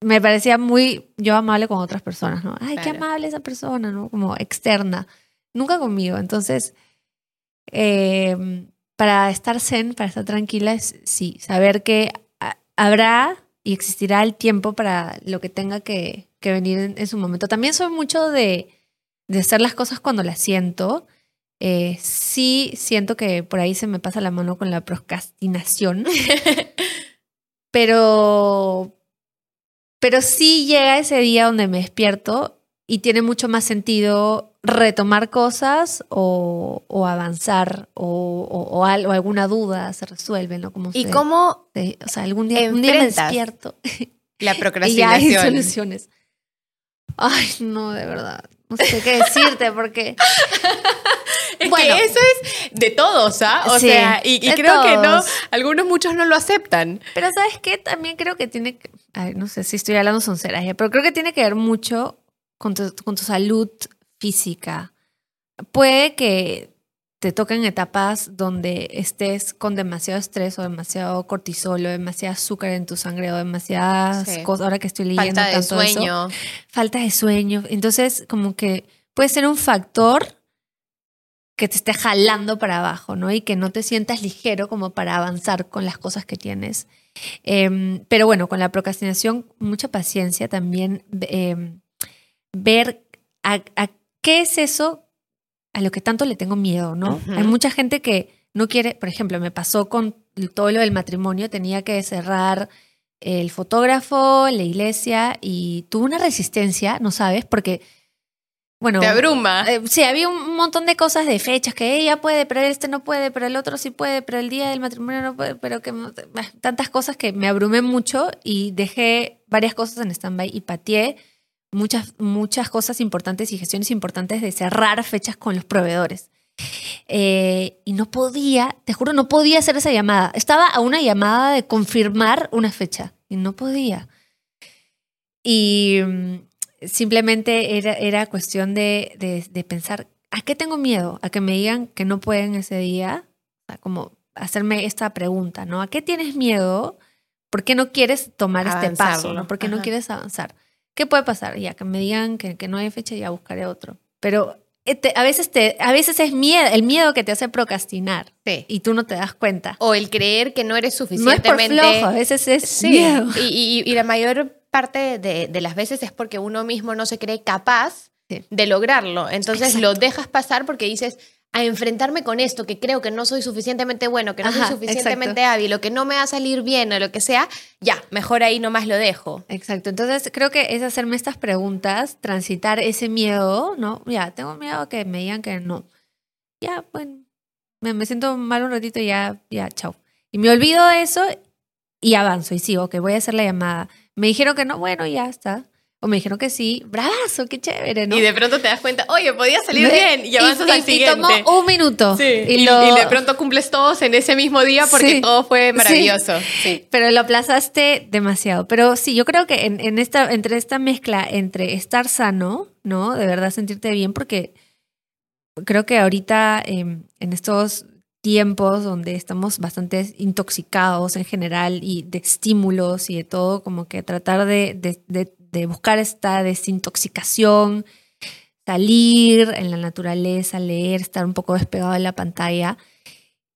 Speaker 2: me parecía muy yo amable con otras personas, ¿no? Ay, qué amable esa persona, ¿no? Como externa. Nunca conmigo. Entonces, em, para estar zen, para estar tranquila, es, sí, saber que habrá y existirá el tiempo para lo que tenga que, venir en, su momento. También soy mucho de, de hacer las cosas cuando las siento. Eh, sí siento que por ahí se me pasa la mano con la procrastinación. *laughs* Pero, pero sí llega ese día donde me despierto y tiene mucho más sentido retomar cosas o, o avanzar o, o, o al- o alguna duda se resuelve, ¿no? Como
Speaker 1: ¿Y
Speaker 2: se-
Speaker 1: cómo
Speaker 2: se- o sea, algún día, un día me despierto
Speaker 1: la *laughs*
Speaker 2: y ya hay
Speaker 1: procrastinación?
Speaker 2: soluciones. Ay, no, de verdad. No sé qué decirte porque
Speaker 1: Es
Speaker 2: Bueno.
Speaker 1: que eso es de todos, ¿ah? O
Speaker 2: Sí,
Speaker 1: sea, y, y creo que no, algunos muchos no lo aceptan.
Speaker 2: Pero ¿sabes qué? También creo que tiene que... ay, no sé si estoy hablando sonceras ya, pero creo que tiene que ver mucho con tu, con tu salud física. Puede que te toquen etapas donde estés con demasiado estrés o demasiado cortisol o demasiada azúcar en tu sangre o demasiadas
Speaker 1: Sí.
Speaker 2: cosas. Ahora que estoy leyendo
Speaker 1: Falta de
Speaker 2: tanto eso,
Speaker 1: sueño.
Speaker 2: falta de sueño. Entonces, como que puede ser un factor que te esté jalando para abajo, ¿no? Y que no te sientas ligero como para avanzar con las cosas que tienes. Em, pero bueno, con la procrastinación, mucha paciencia también. em, ver a, a qué es eso a lo que tanto le tengo miedo, ¿no? Hay mucha gente que no quiere, por ejemplo, me pasó con todo lo del matrimonio, tenía que cerrar el fotógrafo, la iglesia y tuve una resistencia, ¿no sabes? Porque, bueno,
Speaker 1: Te abruma.
Speaker 2: eh, sí, había un montón de cosas de fechas que ella puede, pero este no puede, pero el otro sí puede, pero el día del matrimonio no puede, pero que tantas cosas que me abrumé mucho y dejé varias cosas en stand-by y pateé muchas, muchas cosas importantes y gestiones importantes de cerrar fechas con los proveedores. Eh, y no podía, te juro, no podía hacer esa llamada. Estaba a una llamada de confirmar una fecha y no podía. Y mm, simplemente era, era cuestión de, de- de pensar, ¿a qué tengo miedo? A que me digan que no pueden ese día. O sea, como hacerme esta pregunta, ¿no? ¿A qué tienes miedo? ¿Por qué no quieres tomar este paso? ¿no? ¿Por qué no quieres avanzar? ¿Qué puede pasar? Ya que me digan que, que no hay fecha, ya buscaré otro. Pero eh, te- a, veces te, a veces es miedo, el miedo que te hace procrastinar
Speaker 1: Sí.
Speaker 2: y tú no te das cuenta.
Speaker 1: O el creer que no eres
Speaker 2: No es por
Speaker 1: suficientemente.
Speaker 2: flojo, a veces es
Speaker 1: Sí,
Speaker 2: miedo.
Speaker 1: y, y- y la mayor parte de, de las veces es porque uno mismo no se cree capaz
Speaker 2: Sí.
Speaker 1: de lograrlo. Entonces
Speaker 2: Exacto.
Speaker 1: lo dejas pasar porque dices, a enfrentarme con esto, que creo que no soy suficientemente bueno, que no
Speaker 2: Ajá,
Speaker 1: soy suficientemente hábil, o que no me va a salir bien, o lo que sea, ya, mejor ahí nomás lo dejo.
Speaker 2: Exacto, entonces creo que es hacerme estas preguntas, transitar ese miedo, ¿no? Ya, tengo miedo que me digan que no. Ya, bueno, me, me siento mal un ratito y ya, ya, chao. Y me olvido de eso y avanzo y sigo, que voy a hacer la llamada. Me dijeron que no, bueno, ya está. O me dijeron que sí, bravazo, qué chévere, ¿no?
Speaker 1: Y de pronto te das cuenta, oye, podía salir bien, y avanzas
Speaker 2: y-
Speaker 1: al
Speaker 2: y
Speaker 1: siguiente.
Speaker 2: tomó un minuto.
Speaker 1: Sí,
Speaker 2: y,
Speaker 1: y,
Speaker 2: lo-
Speaker 1: y de pronto cumples todos en ese mismo día porque
Speaker 2: Sí,
Speaker 1: todo fue maravilloso. Sí.
Speaker 2: Pero lo aplazaste demasiado. Pero sí, yo creo que en, en esta, entre esta mezcla entre estar sano, ¿no? De verdad sentirte bien, porque creo que ahorita em, en estos tiempos donde estamos bastante intoxicados en general y de estímulos y de todo, como que tratar de, de- de- de buscar esta desintoxicación, salir en la naturaleza, leer, estar un poco despegado de la pantalla,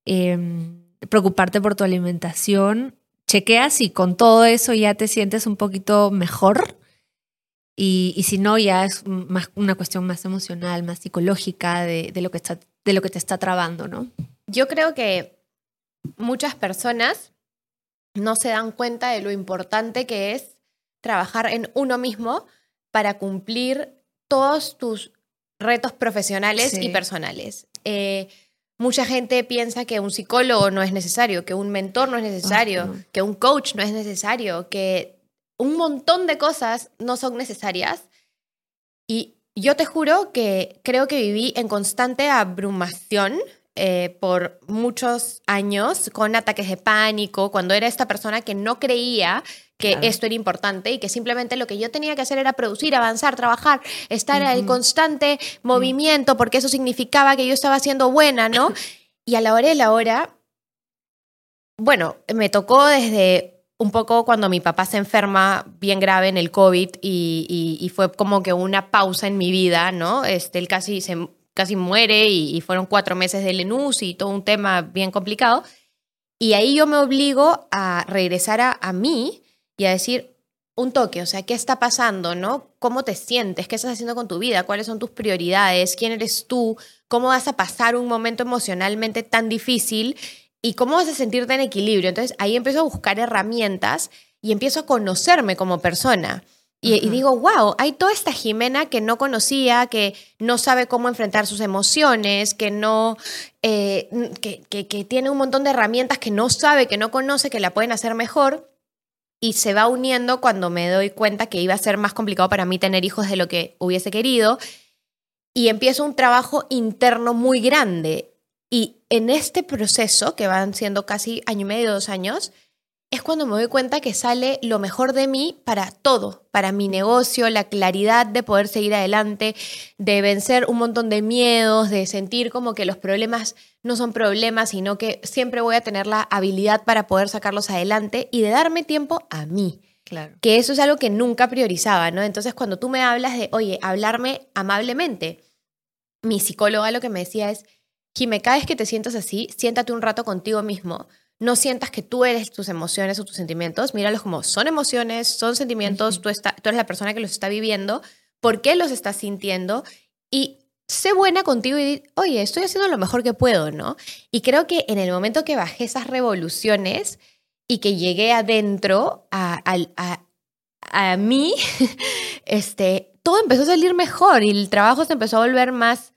Speaker 2: em, preocuparte por tu alimentación, chequea si con todo eso ya te sientes un poquito mejor. Y, y si no, ya es más una cuestión más emocional, más psicológica de, de lo, que está, de lo que te está trabando, ¿no?
Speaker 1: Yo creo que muchas personas no se dan cuenta de lo importante que es trabajar en uno mismo para cumplir todos tus retos profesionales
Speaker 2: Sí.
Speaker 1: y personales. Eh, mucha gente piensa que un psicólogo no es necesario, que un mentor no es necesario, que un coach no es necesario, que un montón de cosas no son necesarias. Y yo te juro que creo que viví en constante abrumación eh, por muchos años con ataques de pánico, cuando era esta persona que no creía que
Speaker 2: Claro.
Speaker 1: esto era importante y que simplemente lo que yo tenía que hacer era producir, avanzar, trabajar, estar en
Speaker 2: Ujú.
Speaker 1: constante movimiento, porque eso significaba que yo estaba siendo buena, ¿no? *coughs* y a la hora de la hora, bueno, me tocó desde un poco cuando mi papá se enferma bien grave en el COVID y, y- y fue como que una pausa en mi vida, ¿no? Este, él casi, se, casi muere y, y fueron cuatro meses de Lenus y todo un tema bien complicado. Y ahí yo me obligo a regresar a, a mí y a decir un toque, o sea, ¿qué está pasando, no? ¿Cómo te sientes? ¿Qué estás haciendo con tu vida? ¿Cuáles son tus prioridades? ¿Quién eres tú? ¿Cómo vas a pasar un momento emocionalmente tan difícil? ¿Y cómo vas a sentirte en equilibrio? Entonces ahí empiezo a buscar herramientas y empiezo a conocerme como persona. Y, y, digo, wow, hay toda esta Jimena que no conocía, que no sabe cómo enfrentar sus emociones, que no, eh, que, que, que tiene un montón de herramientas que no sabe, que no conoce, que la pueden hacer mejor. Y se va uniendo cuando me doy cuenta que iba a ser más complicado para mí tener hijos de lo que hubiese querido. Y empiezo un trabajo interno muy grande. Y en este proceso, que van siendo casi año y medio, dos años, es cuando me doy cuenta que sale lo mejor de mí para todo, para mi negocio, la claridad de poder seguir adelante, de vencer un montón de miedos, de sentir como que los problemas no son problemas, sino que siempre voy a tener la habilidad para poder sacarlos adelante y de darme tiempo a mí.
Speaker 2: Claro.
Speaker 1: Que eso es algo que nunca priorizaba, ¿no? Entonces, cuando tú me hablas de, oye, hablarme amablemente, mi psicóloga lo que me decía es, Jime, cada vez que te sientas así, siéntate un rato contigo mismo no sientas que tú eres tus emociones o tus sentimientos, míralos como son emociones, son sentimientos, tú, está, tú eres la persona que los está viviendo, por qué los estás sintiendo y sé buena contigo y oye, estoy haciendo lo mejor que puedo, ¿no? Y creo que en el momento que bajé esas revoluciones y que llegué adentro a, a, a, a mí, *laughs* este, todo empezó a salir mejor y el trabajo se empezó a volver más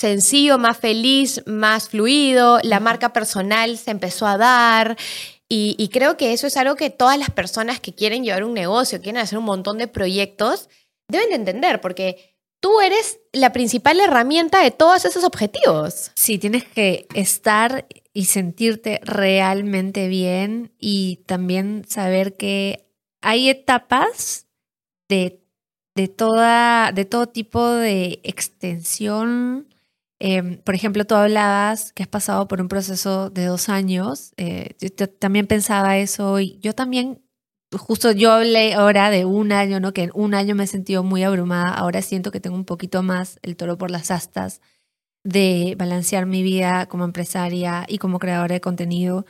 Speaker 1: sencillo, más feliz, más fluido, la marca personal se empezó a dar y, creo que eso es algo que todas las personas que quieren llevar un negocio, quieren hacer un montón de proyectos, deben de entender porque tú eres la principal herramienta de todos esos objetivos.
Speaker 2: Sí, tienes que estar y sentirte realmente bien y también saber que hay etapas de, de, toda, de todo tipo de extensión Em, por ejemplo, tú hablabas que has pasado por un proceso de dos años. Eh, yo también pensaba eso y yo también, justo yo hablé ahora de un año, ¿no? Que en un año me he sentido muy abrumada. Ahora siento que tengo un poquito más el toro por las astas de balancear mi vida como empresaria y como creadora de contenido.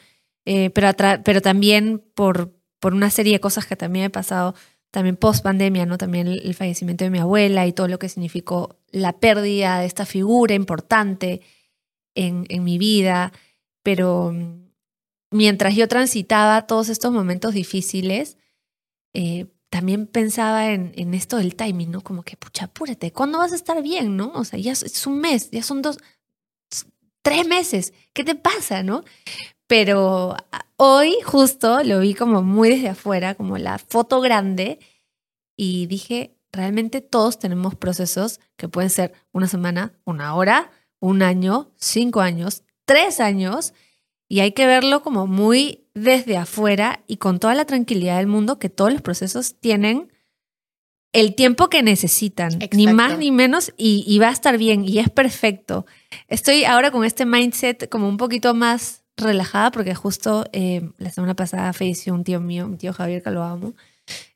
Speaker 2: Eh, pero, pero también por, por una serie de cosas que también he pasado también post pandemia, ¿no? También el, fallecimiento de mi abuela y todo lo que significó la pérdida de esta figura importante en, en mi vida. Pero mm, mientras yo transitaba todos estos momentos difíciles, eh, también pensaba en, en, esto del timing, ¿no? Como que, pucha, apúrate, ¿cuándo vas a estar bien, no? O sea, ya es un mes, ya son dos, tres meses, ¿qué te pasa, no? Pero hoy justo lo vi como muy desde afuera, como la foto grande, y dije, realmente todos tenemos procesos que pueden ser una semana, una hora, un año, cinco años, tres años, y hay que verlo como muy desde afuera y con toda la tranquilidad del mundo que todos los procesos tienen el tiempo que necesitan, ni más ni menos, y, y, va a estar bien, y es perfecto. Estoy ahora con este mindset como un poquito más relajada porque justo eh, la semana pasada falleció un tío mío, un tío Javier que lo amo,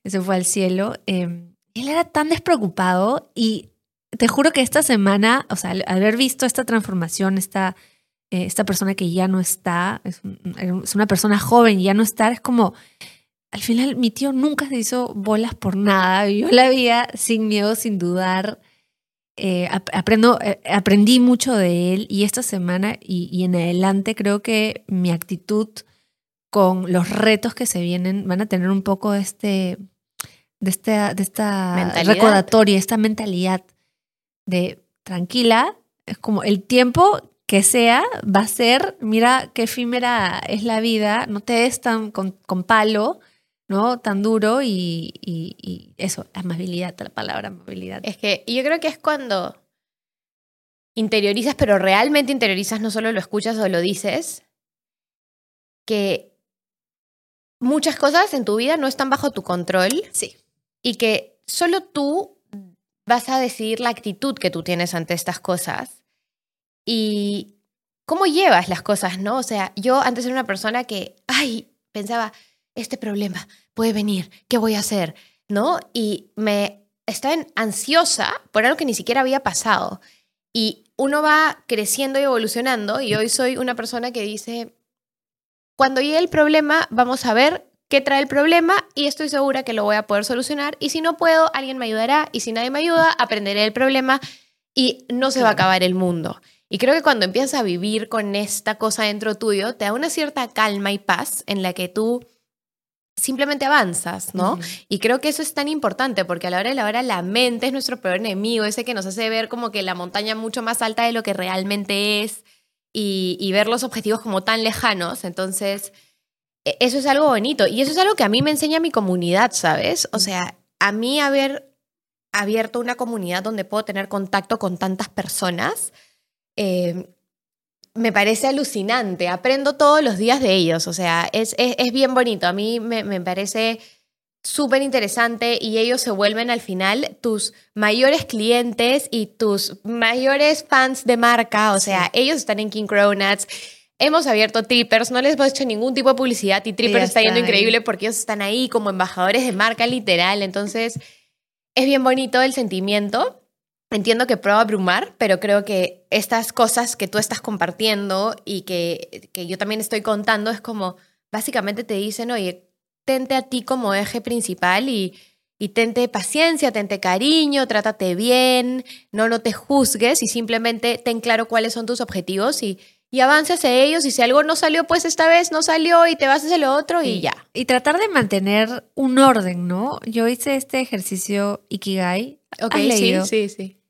Speaker 2: se fue al cielo. Eh, él era tan despreocupado y te juro que esta semana, o sea, al haber visto esta transformación, esta, eh, esta persona que ya no está, es, una persona joven y ya no está, es como, al final mi tío nunca se hizo bolas por nada, *laughs* vivió la vida sin miedo, sin dudar. Eh, aprendo, eh, aprendí mucho de él y esta semana y, en adelante creo que mi actitud con los retos que se vienen van a tener un poco este, de, este, de esta recordatoria, esta mentalidad de tranquila, es como el tiempo que sea va a ser, mira qué efímera es la vida, no te des tan con, con palo, ¿no? Tan duro y, eso, amabilidad, la palabra amabilidad.
Speaker 1: Es que yo creo que es cuando interiorizas, pero realmente interiorizas, no solo lo escuchas o lo dices, que muchas cosas en tu vida no están bajo tu control.
Speaker 2: Sí.
Speaker 1: Y que solo tú vas a decidir la actitud que tú tienes ante estas cosas. Y cómo llevas las cosas, ¿no? O sea, yo antes era una persona que, ay, pensaba, este problema puede venir, ¿qué voy a hacer? ¿No? Y me estaba ansiosa por algo que ni siquiera había pasado. Y uno va creciendo y evolucionando y hoy soy una persona que dice, cuando llegue el problema, vamos a ver qué trae el problema y estoy segura que lo voy a poder solucionar. Y si no puedo, alguien me ayudará. Y si nadie me ayuda, aprenderé el problema y no se va a acabar el mundo. Y creo que cuando empiezas a vivir con esta cosa dentro tuyo, te da una cierta calma y paz en la que tú simplemente avanzas, ¿no? Y creo que eso es tan importante porque a la hora de la hora la mente es nuestro peor enemigo, ese que nos hace ver como que la montaña mucho más alta de lo que realmente es y, y ver los objetivos como tan lejanos. Entonces, e, eso es algo bonito y eso es algo que a mí me enseña mi comunidad, ¿sabes? O sea, a mí haber abierto una comunidad donde puedo tener contacto con tantas personas, eh, me parece alucinante. Aprendo todos los días de ellos. O sea, es, es, bien bonito. A mí me, me parece súper interesante y ellos se vuelven al final tus mayores clientes y tus mayores fans de marca. O sea, ellos están en King Cronuts. Hemos abierto Trippers, no les hemos hecho ningún tipo de publicidad y Trippers está yendo increíble porque ellos están ahí como embajadores de marca literal. Entonces, es bien bonito el sentimiento. Entiendo que prueba abrumar, pero creo que estas cosas que tú estás compartiendo y que, que yo también estoy contando es como, básicamente te dicen, oye, tente a ti como eje principal y, y tente paciencia, tente cariño, trátate bien, no, no te juzgues y simplemente ten claro cuáles son tus objetivos y, y avanza hacia ellos y si algo no salió, pues esta vez no salió y te vas hacia lo otro y ya.
Speaker 2: Y tratar de mantener un orden, ¿no? Yo hice este ejercicio Ikigai.
Speaker 1: Ok, sí, sí, sí.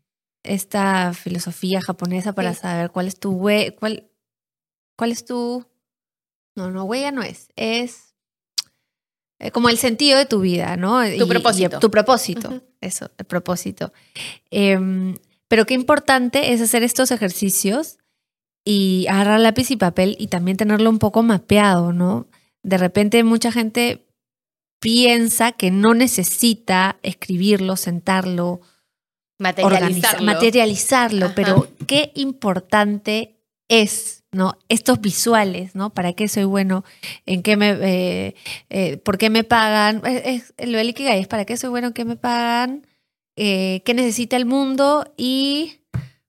Speaker 2: Esta filosofía japonesa para saber cuál es tu huella, cuál, cuál es tu... No, no, huella no es, es eh, como el sentido de tu vida, ¿no?
Speaker 1: Tu propósito.
Speaker 2: tu propósito, eso, el propósito. Em, pero qué importante es hacer estos ejercicios y agarrar lápiz y papel y también tenerlo un poco mapeado, ¿no? De repente mucha gente piensa que no necesita escribirlo, sentarlo,
Speaker 1: materializarlo,
Speaker 2: materializarlo pero qué importante es, ¿no? Estos visuales, ¿no? ¿Para qué soy bueno? ¿En qué me, eh, eh, por qué me pagan? Es, lo del Ikigai es para qué soy bueno, qué me pagan, eh, qué necesita el mundo y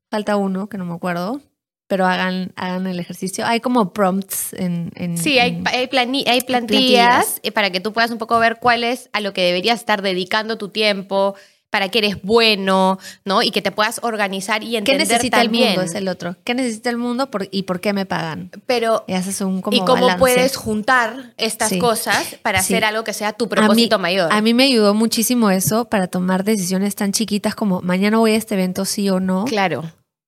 Speaker 2: falta uno que no me acuerdo pero hagan, hagan el ejercicio. Hay como prompts en... en
Speaker 1: sí, hay, hay, hay plantillas, para que tú puedas un poco ver cuál es a lo que deberías estar dedicando tu tiempo, para que eres bueno, ¿no? Y que te puedas organizar y entender
Speaker 2: ¿Qué necesita
Speaker 1: también.
Speaker 2: el mundo? Es el otro. ¿Qué necesita el mundo y por qué me pagan?
Speaker 1: Pero...
Speaker 2: Y haces un como
Speaker 1: ¿Y cómo puedes juntar estas cosas para hacer algo que sea tu propósito mayor?
Speaker 2: A mí me ayudó muchísimo eso para tomar decisiones tan chiquitas como mañana voy a este evento sí o no.
Speaker 1: Claro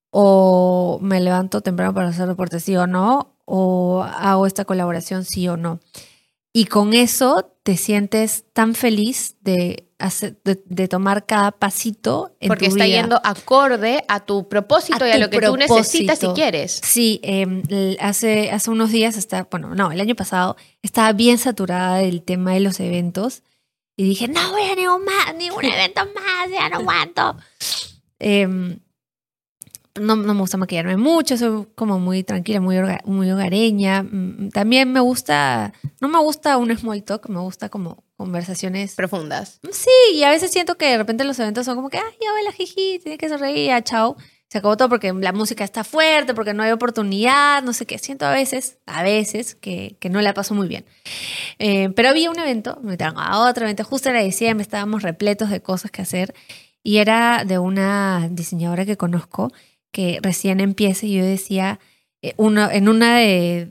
Speaker 2: o me levanto temprano para hacer deporte, sí o no, o hago esta colaboración, sí o no. Y con eso te sientes tan feliz de, hacer, de, tomar cada pasito en
Speaker 1: Porque está yendo acorde a tu propósito y a lo que tú necesitas y quieres.
Speaker 2: Sí, em, hace, hace unos días, está, bueno, no, el año pasado, estaba bien saturada del tema de los eventos y dije, no voy a ningún, más, ningún *laughs* evento más, ya no aguanto. Eh, no, no, me gusta maquillarme mucho, soy como muy tranquila, muy, muy hogareña. Mm, también me gusta, no me gusta un small talk, me gusta como conversaciones
Speaker 1: profundas.
Speaker 2: Sí, y a veces siento que de repente los eventos son como que, ay, ya la jiji, tiene que sonreír, ya, chao. Se acabó todo porque la música está fuerte, porque no hay oportunidad, no sé qué. Siento a veces, a veces, que, que no la paso muy bien. Eh, pero había un evento, me trajo a otro evento, justo era diciembre, estábamos repletos de cosas que hacer. Y era de una diseñadora que conozco que recién empieza y yo decía, eh, uno, en uno de,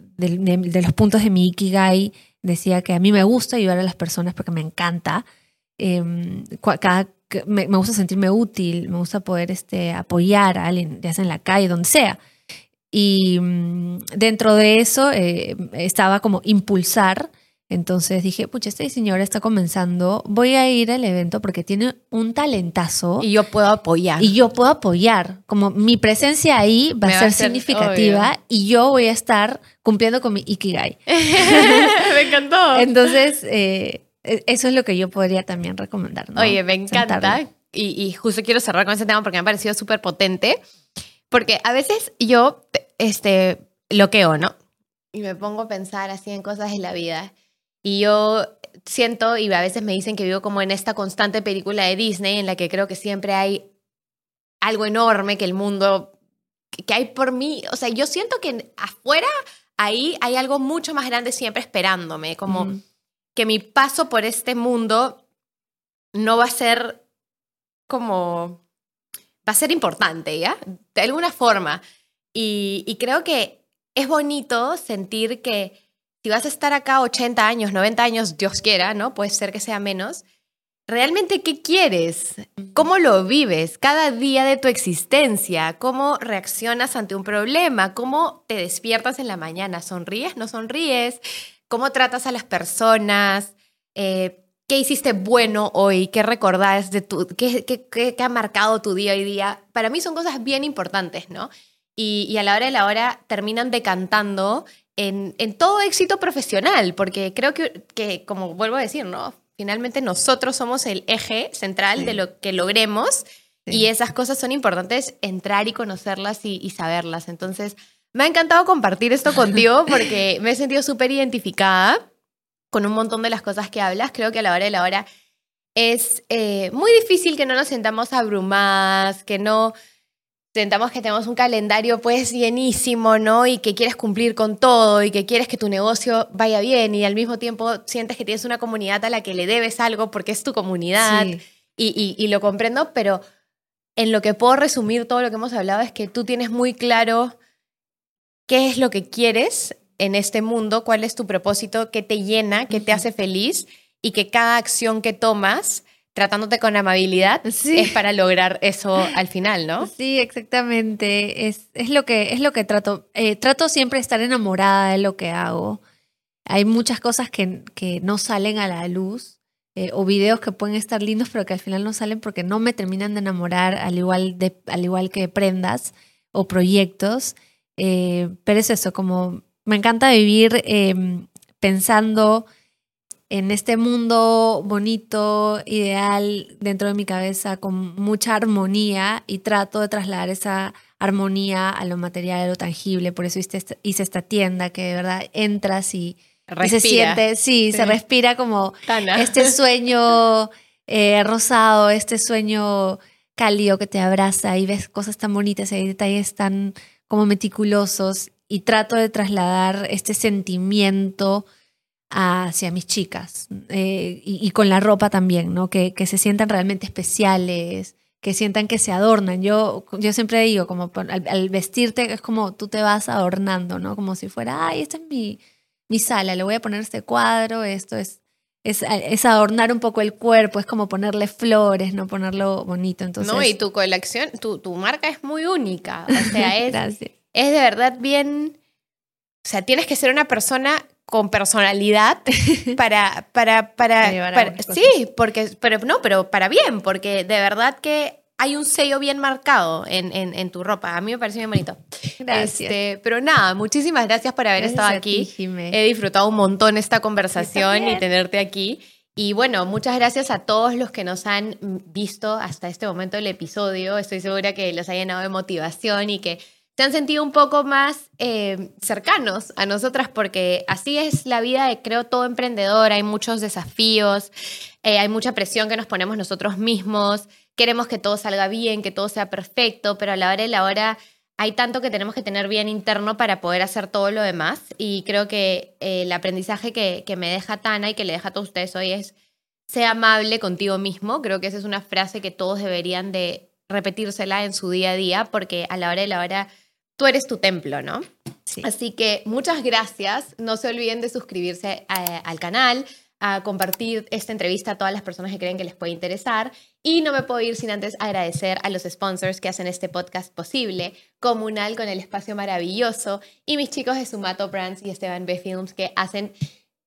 Speaker 2: los puntos de mi Ikigai decía que a mí me gusta ayudar a las personas porque me encanta. Em, me, gusta sentirme útil, me gusta poder este, apoyar a alguien, ya sea en la calle, donde sea. Y mm, dentro de eso eh, estaba como impulsar entonces dije, pucha, este diseñador está comenzando, voy a ir al evento porque tiene un talentazo.
Speaker 1: Y yo puedo apoyar.
Speaker 2: Y yo puedo apoyar. Como mi presencia ahí va, a ser, significativa y yo voy a estar cumpliendo con mi Ikigai. *laughs*
Speaker 1: me encantó.
Speaker 2: Entonces, eh, e, eso es lo que yo podría también recomendar.
Speaker 1: Oye, me encanta. Y, y, justo quiero cerrar con ese tema porque me ha parecido súper potente. Porque a veces yo este, bloqueo, ¿no? Y me pongo a pensar así en cosas de la vida. Y yo siento, y a veces me dicen que vivo como en esta constante película de Disney en la que creo que siempre hay algo enorme que el mundo, que hay por mí. O sea, yo siento que afuera ahí hay algo mucho más grande siempre esperándome, como que mi paso por este mundo no va a ser como, va a ser importante, ¿ya? De alguna forma. Y, y creo que es bonito sentir que si vas a estar acá 80 años, 90 años, Dios quiera, ¿no? Puede ser que sea menos. ¿Realmente qué quieres? ¿Cómo lo vives cada día de tu existencia? ¿Cómo reaccionas ante un problema? ¿Cómo te despiertas en la mañana? ¿Sonríes? ¿No sonríes? ¿Cómo tratas a las personas? Eh, ¿Qué hiciste bueno hoy? ¿Qué recordás de tu, qué, ha marcado tu día hoy día? Para mí son cosas bien importantes, ¿no? Y, y a la hora de la hora terminan decantando en, en, todo éxito profesional, porque creo que, que, como vuelvo a decir, ¿no? Finalmente nosotros somos el eje central sí. de lo que logremos sí. y esas cosas son importantes entrar y conocerlas y, y, saberlas. Entonces, me ha encantado compartir esto contigo *laughs* porque me he sentido súper identificada con un montón de las cosas que hablas. Creo que a la hora de la hora es eh, muy difícil que no nos sentamos abrumadas, que no sentamos que tenemos un calendario pues llenísimo, ¿no? Y que quieres cumplir con todo y que quieres que tu negocio vaya bien y al mismo tiempo sientes que tienes una comunidad a la que le debes algo porque es tu comunidad sí. y, y, y, lo comprendo, pero en lo que puedo resumir todo lo que hemos hablado es que tú tienes muy claro qué es lo que quieres en este mundo, cuál es tu propósito, qué te llena, qué te hace feliz y que cada acción que tomas tratándote con amabilidad, sí. es para lograr eso al final, ¿no?
Speaker 2: Sí, exactamente. Es, es, lo, que, es lo que trato. Eh, trato siempre de estar enamorada de lo que hago. Hay muchas cosas que, que no salen a la luz eh, o videos que pueden estar lindos pero que al final no salen porque no me terminan de enamorar al igual, de, al igual que prendas o proyectos. Eh, pero es eso, como me encanta vivir em, pensando en este mundo bonito, ideal, dentro de mi cabeza, con mucha armonía y trato de trasladar esa armonía a lo material, a lo tangible. Por eso hice esta, hice esta tienda que de verdad entras y, y se siente, sí, sí, se respira como Tana. este *laughs* sueño eh, rosado, este sueño cálido que te abraza y ves cosas tan bonitas y detalles tan como meticulosos y trato de trasladar este sentimiento hacia mis chicas eh, y, y, con la ropa también, ¿no? Que, que, se sientan realmente especiales, que sientan que se adornan. Yo, yo siempre digo, como al, al, vestirte es como tú te vas adornando, ¿no? Como si fuera, ay, esta es mi, mi sala, le voy a poner este cuadro, esto es, es, es adornar un poco el cuerpo, es como ponerle flores, no ponerlo bonito. Entonces...
Speaker 1: No, y tu colección, tu, tu marca es muy única, o sea, *laughs* es, es de verdad bien... O sea, tienes que ser una persona con personalidad *laughs* para, para, para, para sí, porque, pero no, pero para bien, porque de verdad que hay un sello bien marcado en, en, en tu ropa. A mí me parece bien bonito.
Speaker 2: Gracias.
Speaker 1: Este, pero nada, muchísimas gracias por haber gracias estado aquí.
Speaker 2: Ti,
Speaker 1: He disfrutado un montón esta conversación y tenerte aquí. Y bueno, muchas gracias a todos los que nos han visto hasta este momento del episodio. Estoy segura que los ha llenado de motivación y que se han sentido un poco más eh, cercanos a nosotras porque así es la vida de creo todo emprendedor, hay muchos desafíos, eh, hay mucha presión que nos ponemos nosotros mismos, queremos que todo salga bien, que todo sea perfecto, pero a la hora de la hora hay tanto que tenemos que tener bien interno para poder hacer todo lo demás. Y creo que eh, el aprendizaje que, que me deja Tana y que le deja a todos ustedes hoy es sea amable contigo mismo, creo que esa es una frase que todos deberían de repetírsela en su día a día porque a la hora de la hora tú eres tu templo, ¿no? Sí. Así que muchas gracias. No se olviden de suscribirse a, al canal, a compartir esta entrevista a todas las personas que creen que les puede interesar. Y no me puedo ir sin antes agradecer a los sponsors que hacen este podcast posible, Comunal con el espacio maravilloso y mis chicos de Sumato Brands y Esteban B Films que hacen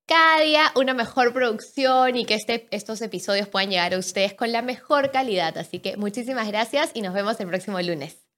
Speaker 1: cada día una mejor producción y que este, estos episodios puedan llegar a ustedes con la mejor calidad. Así que muchísimas gracias y nos vemos el próximo lunes.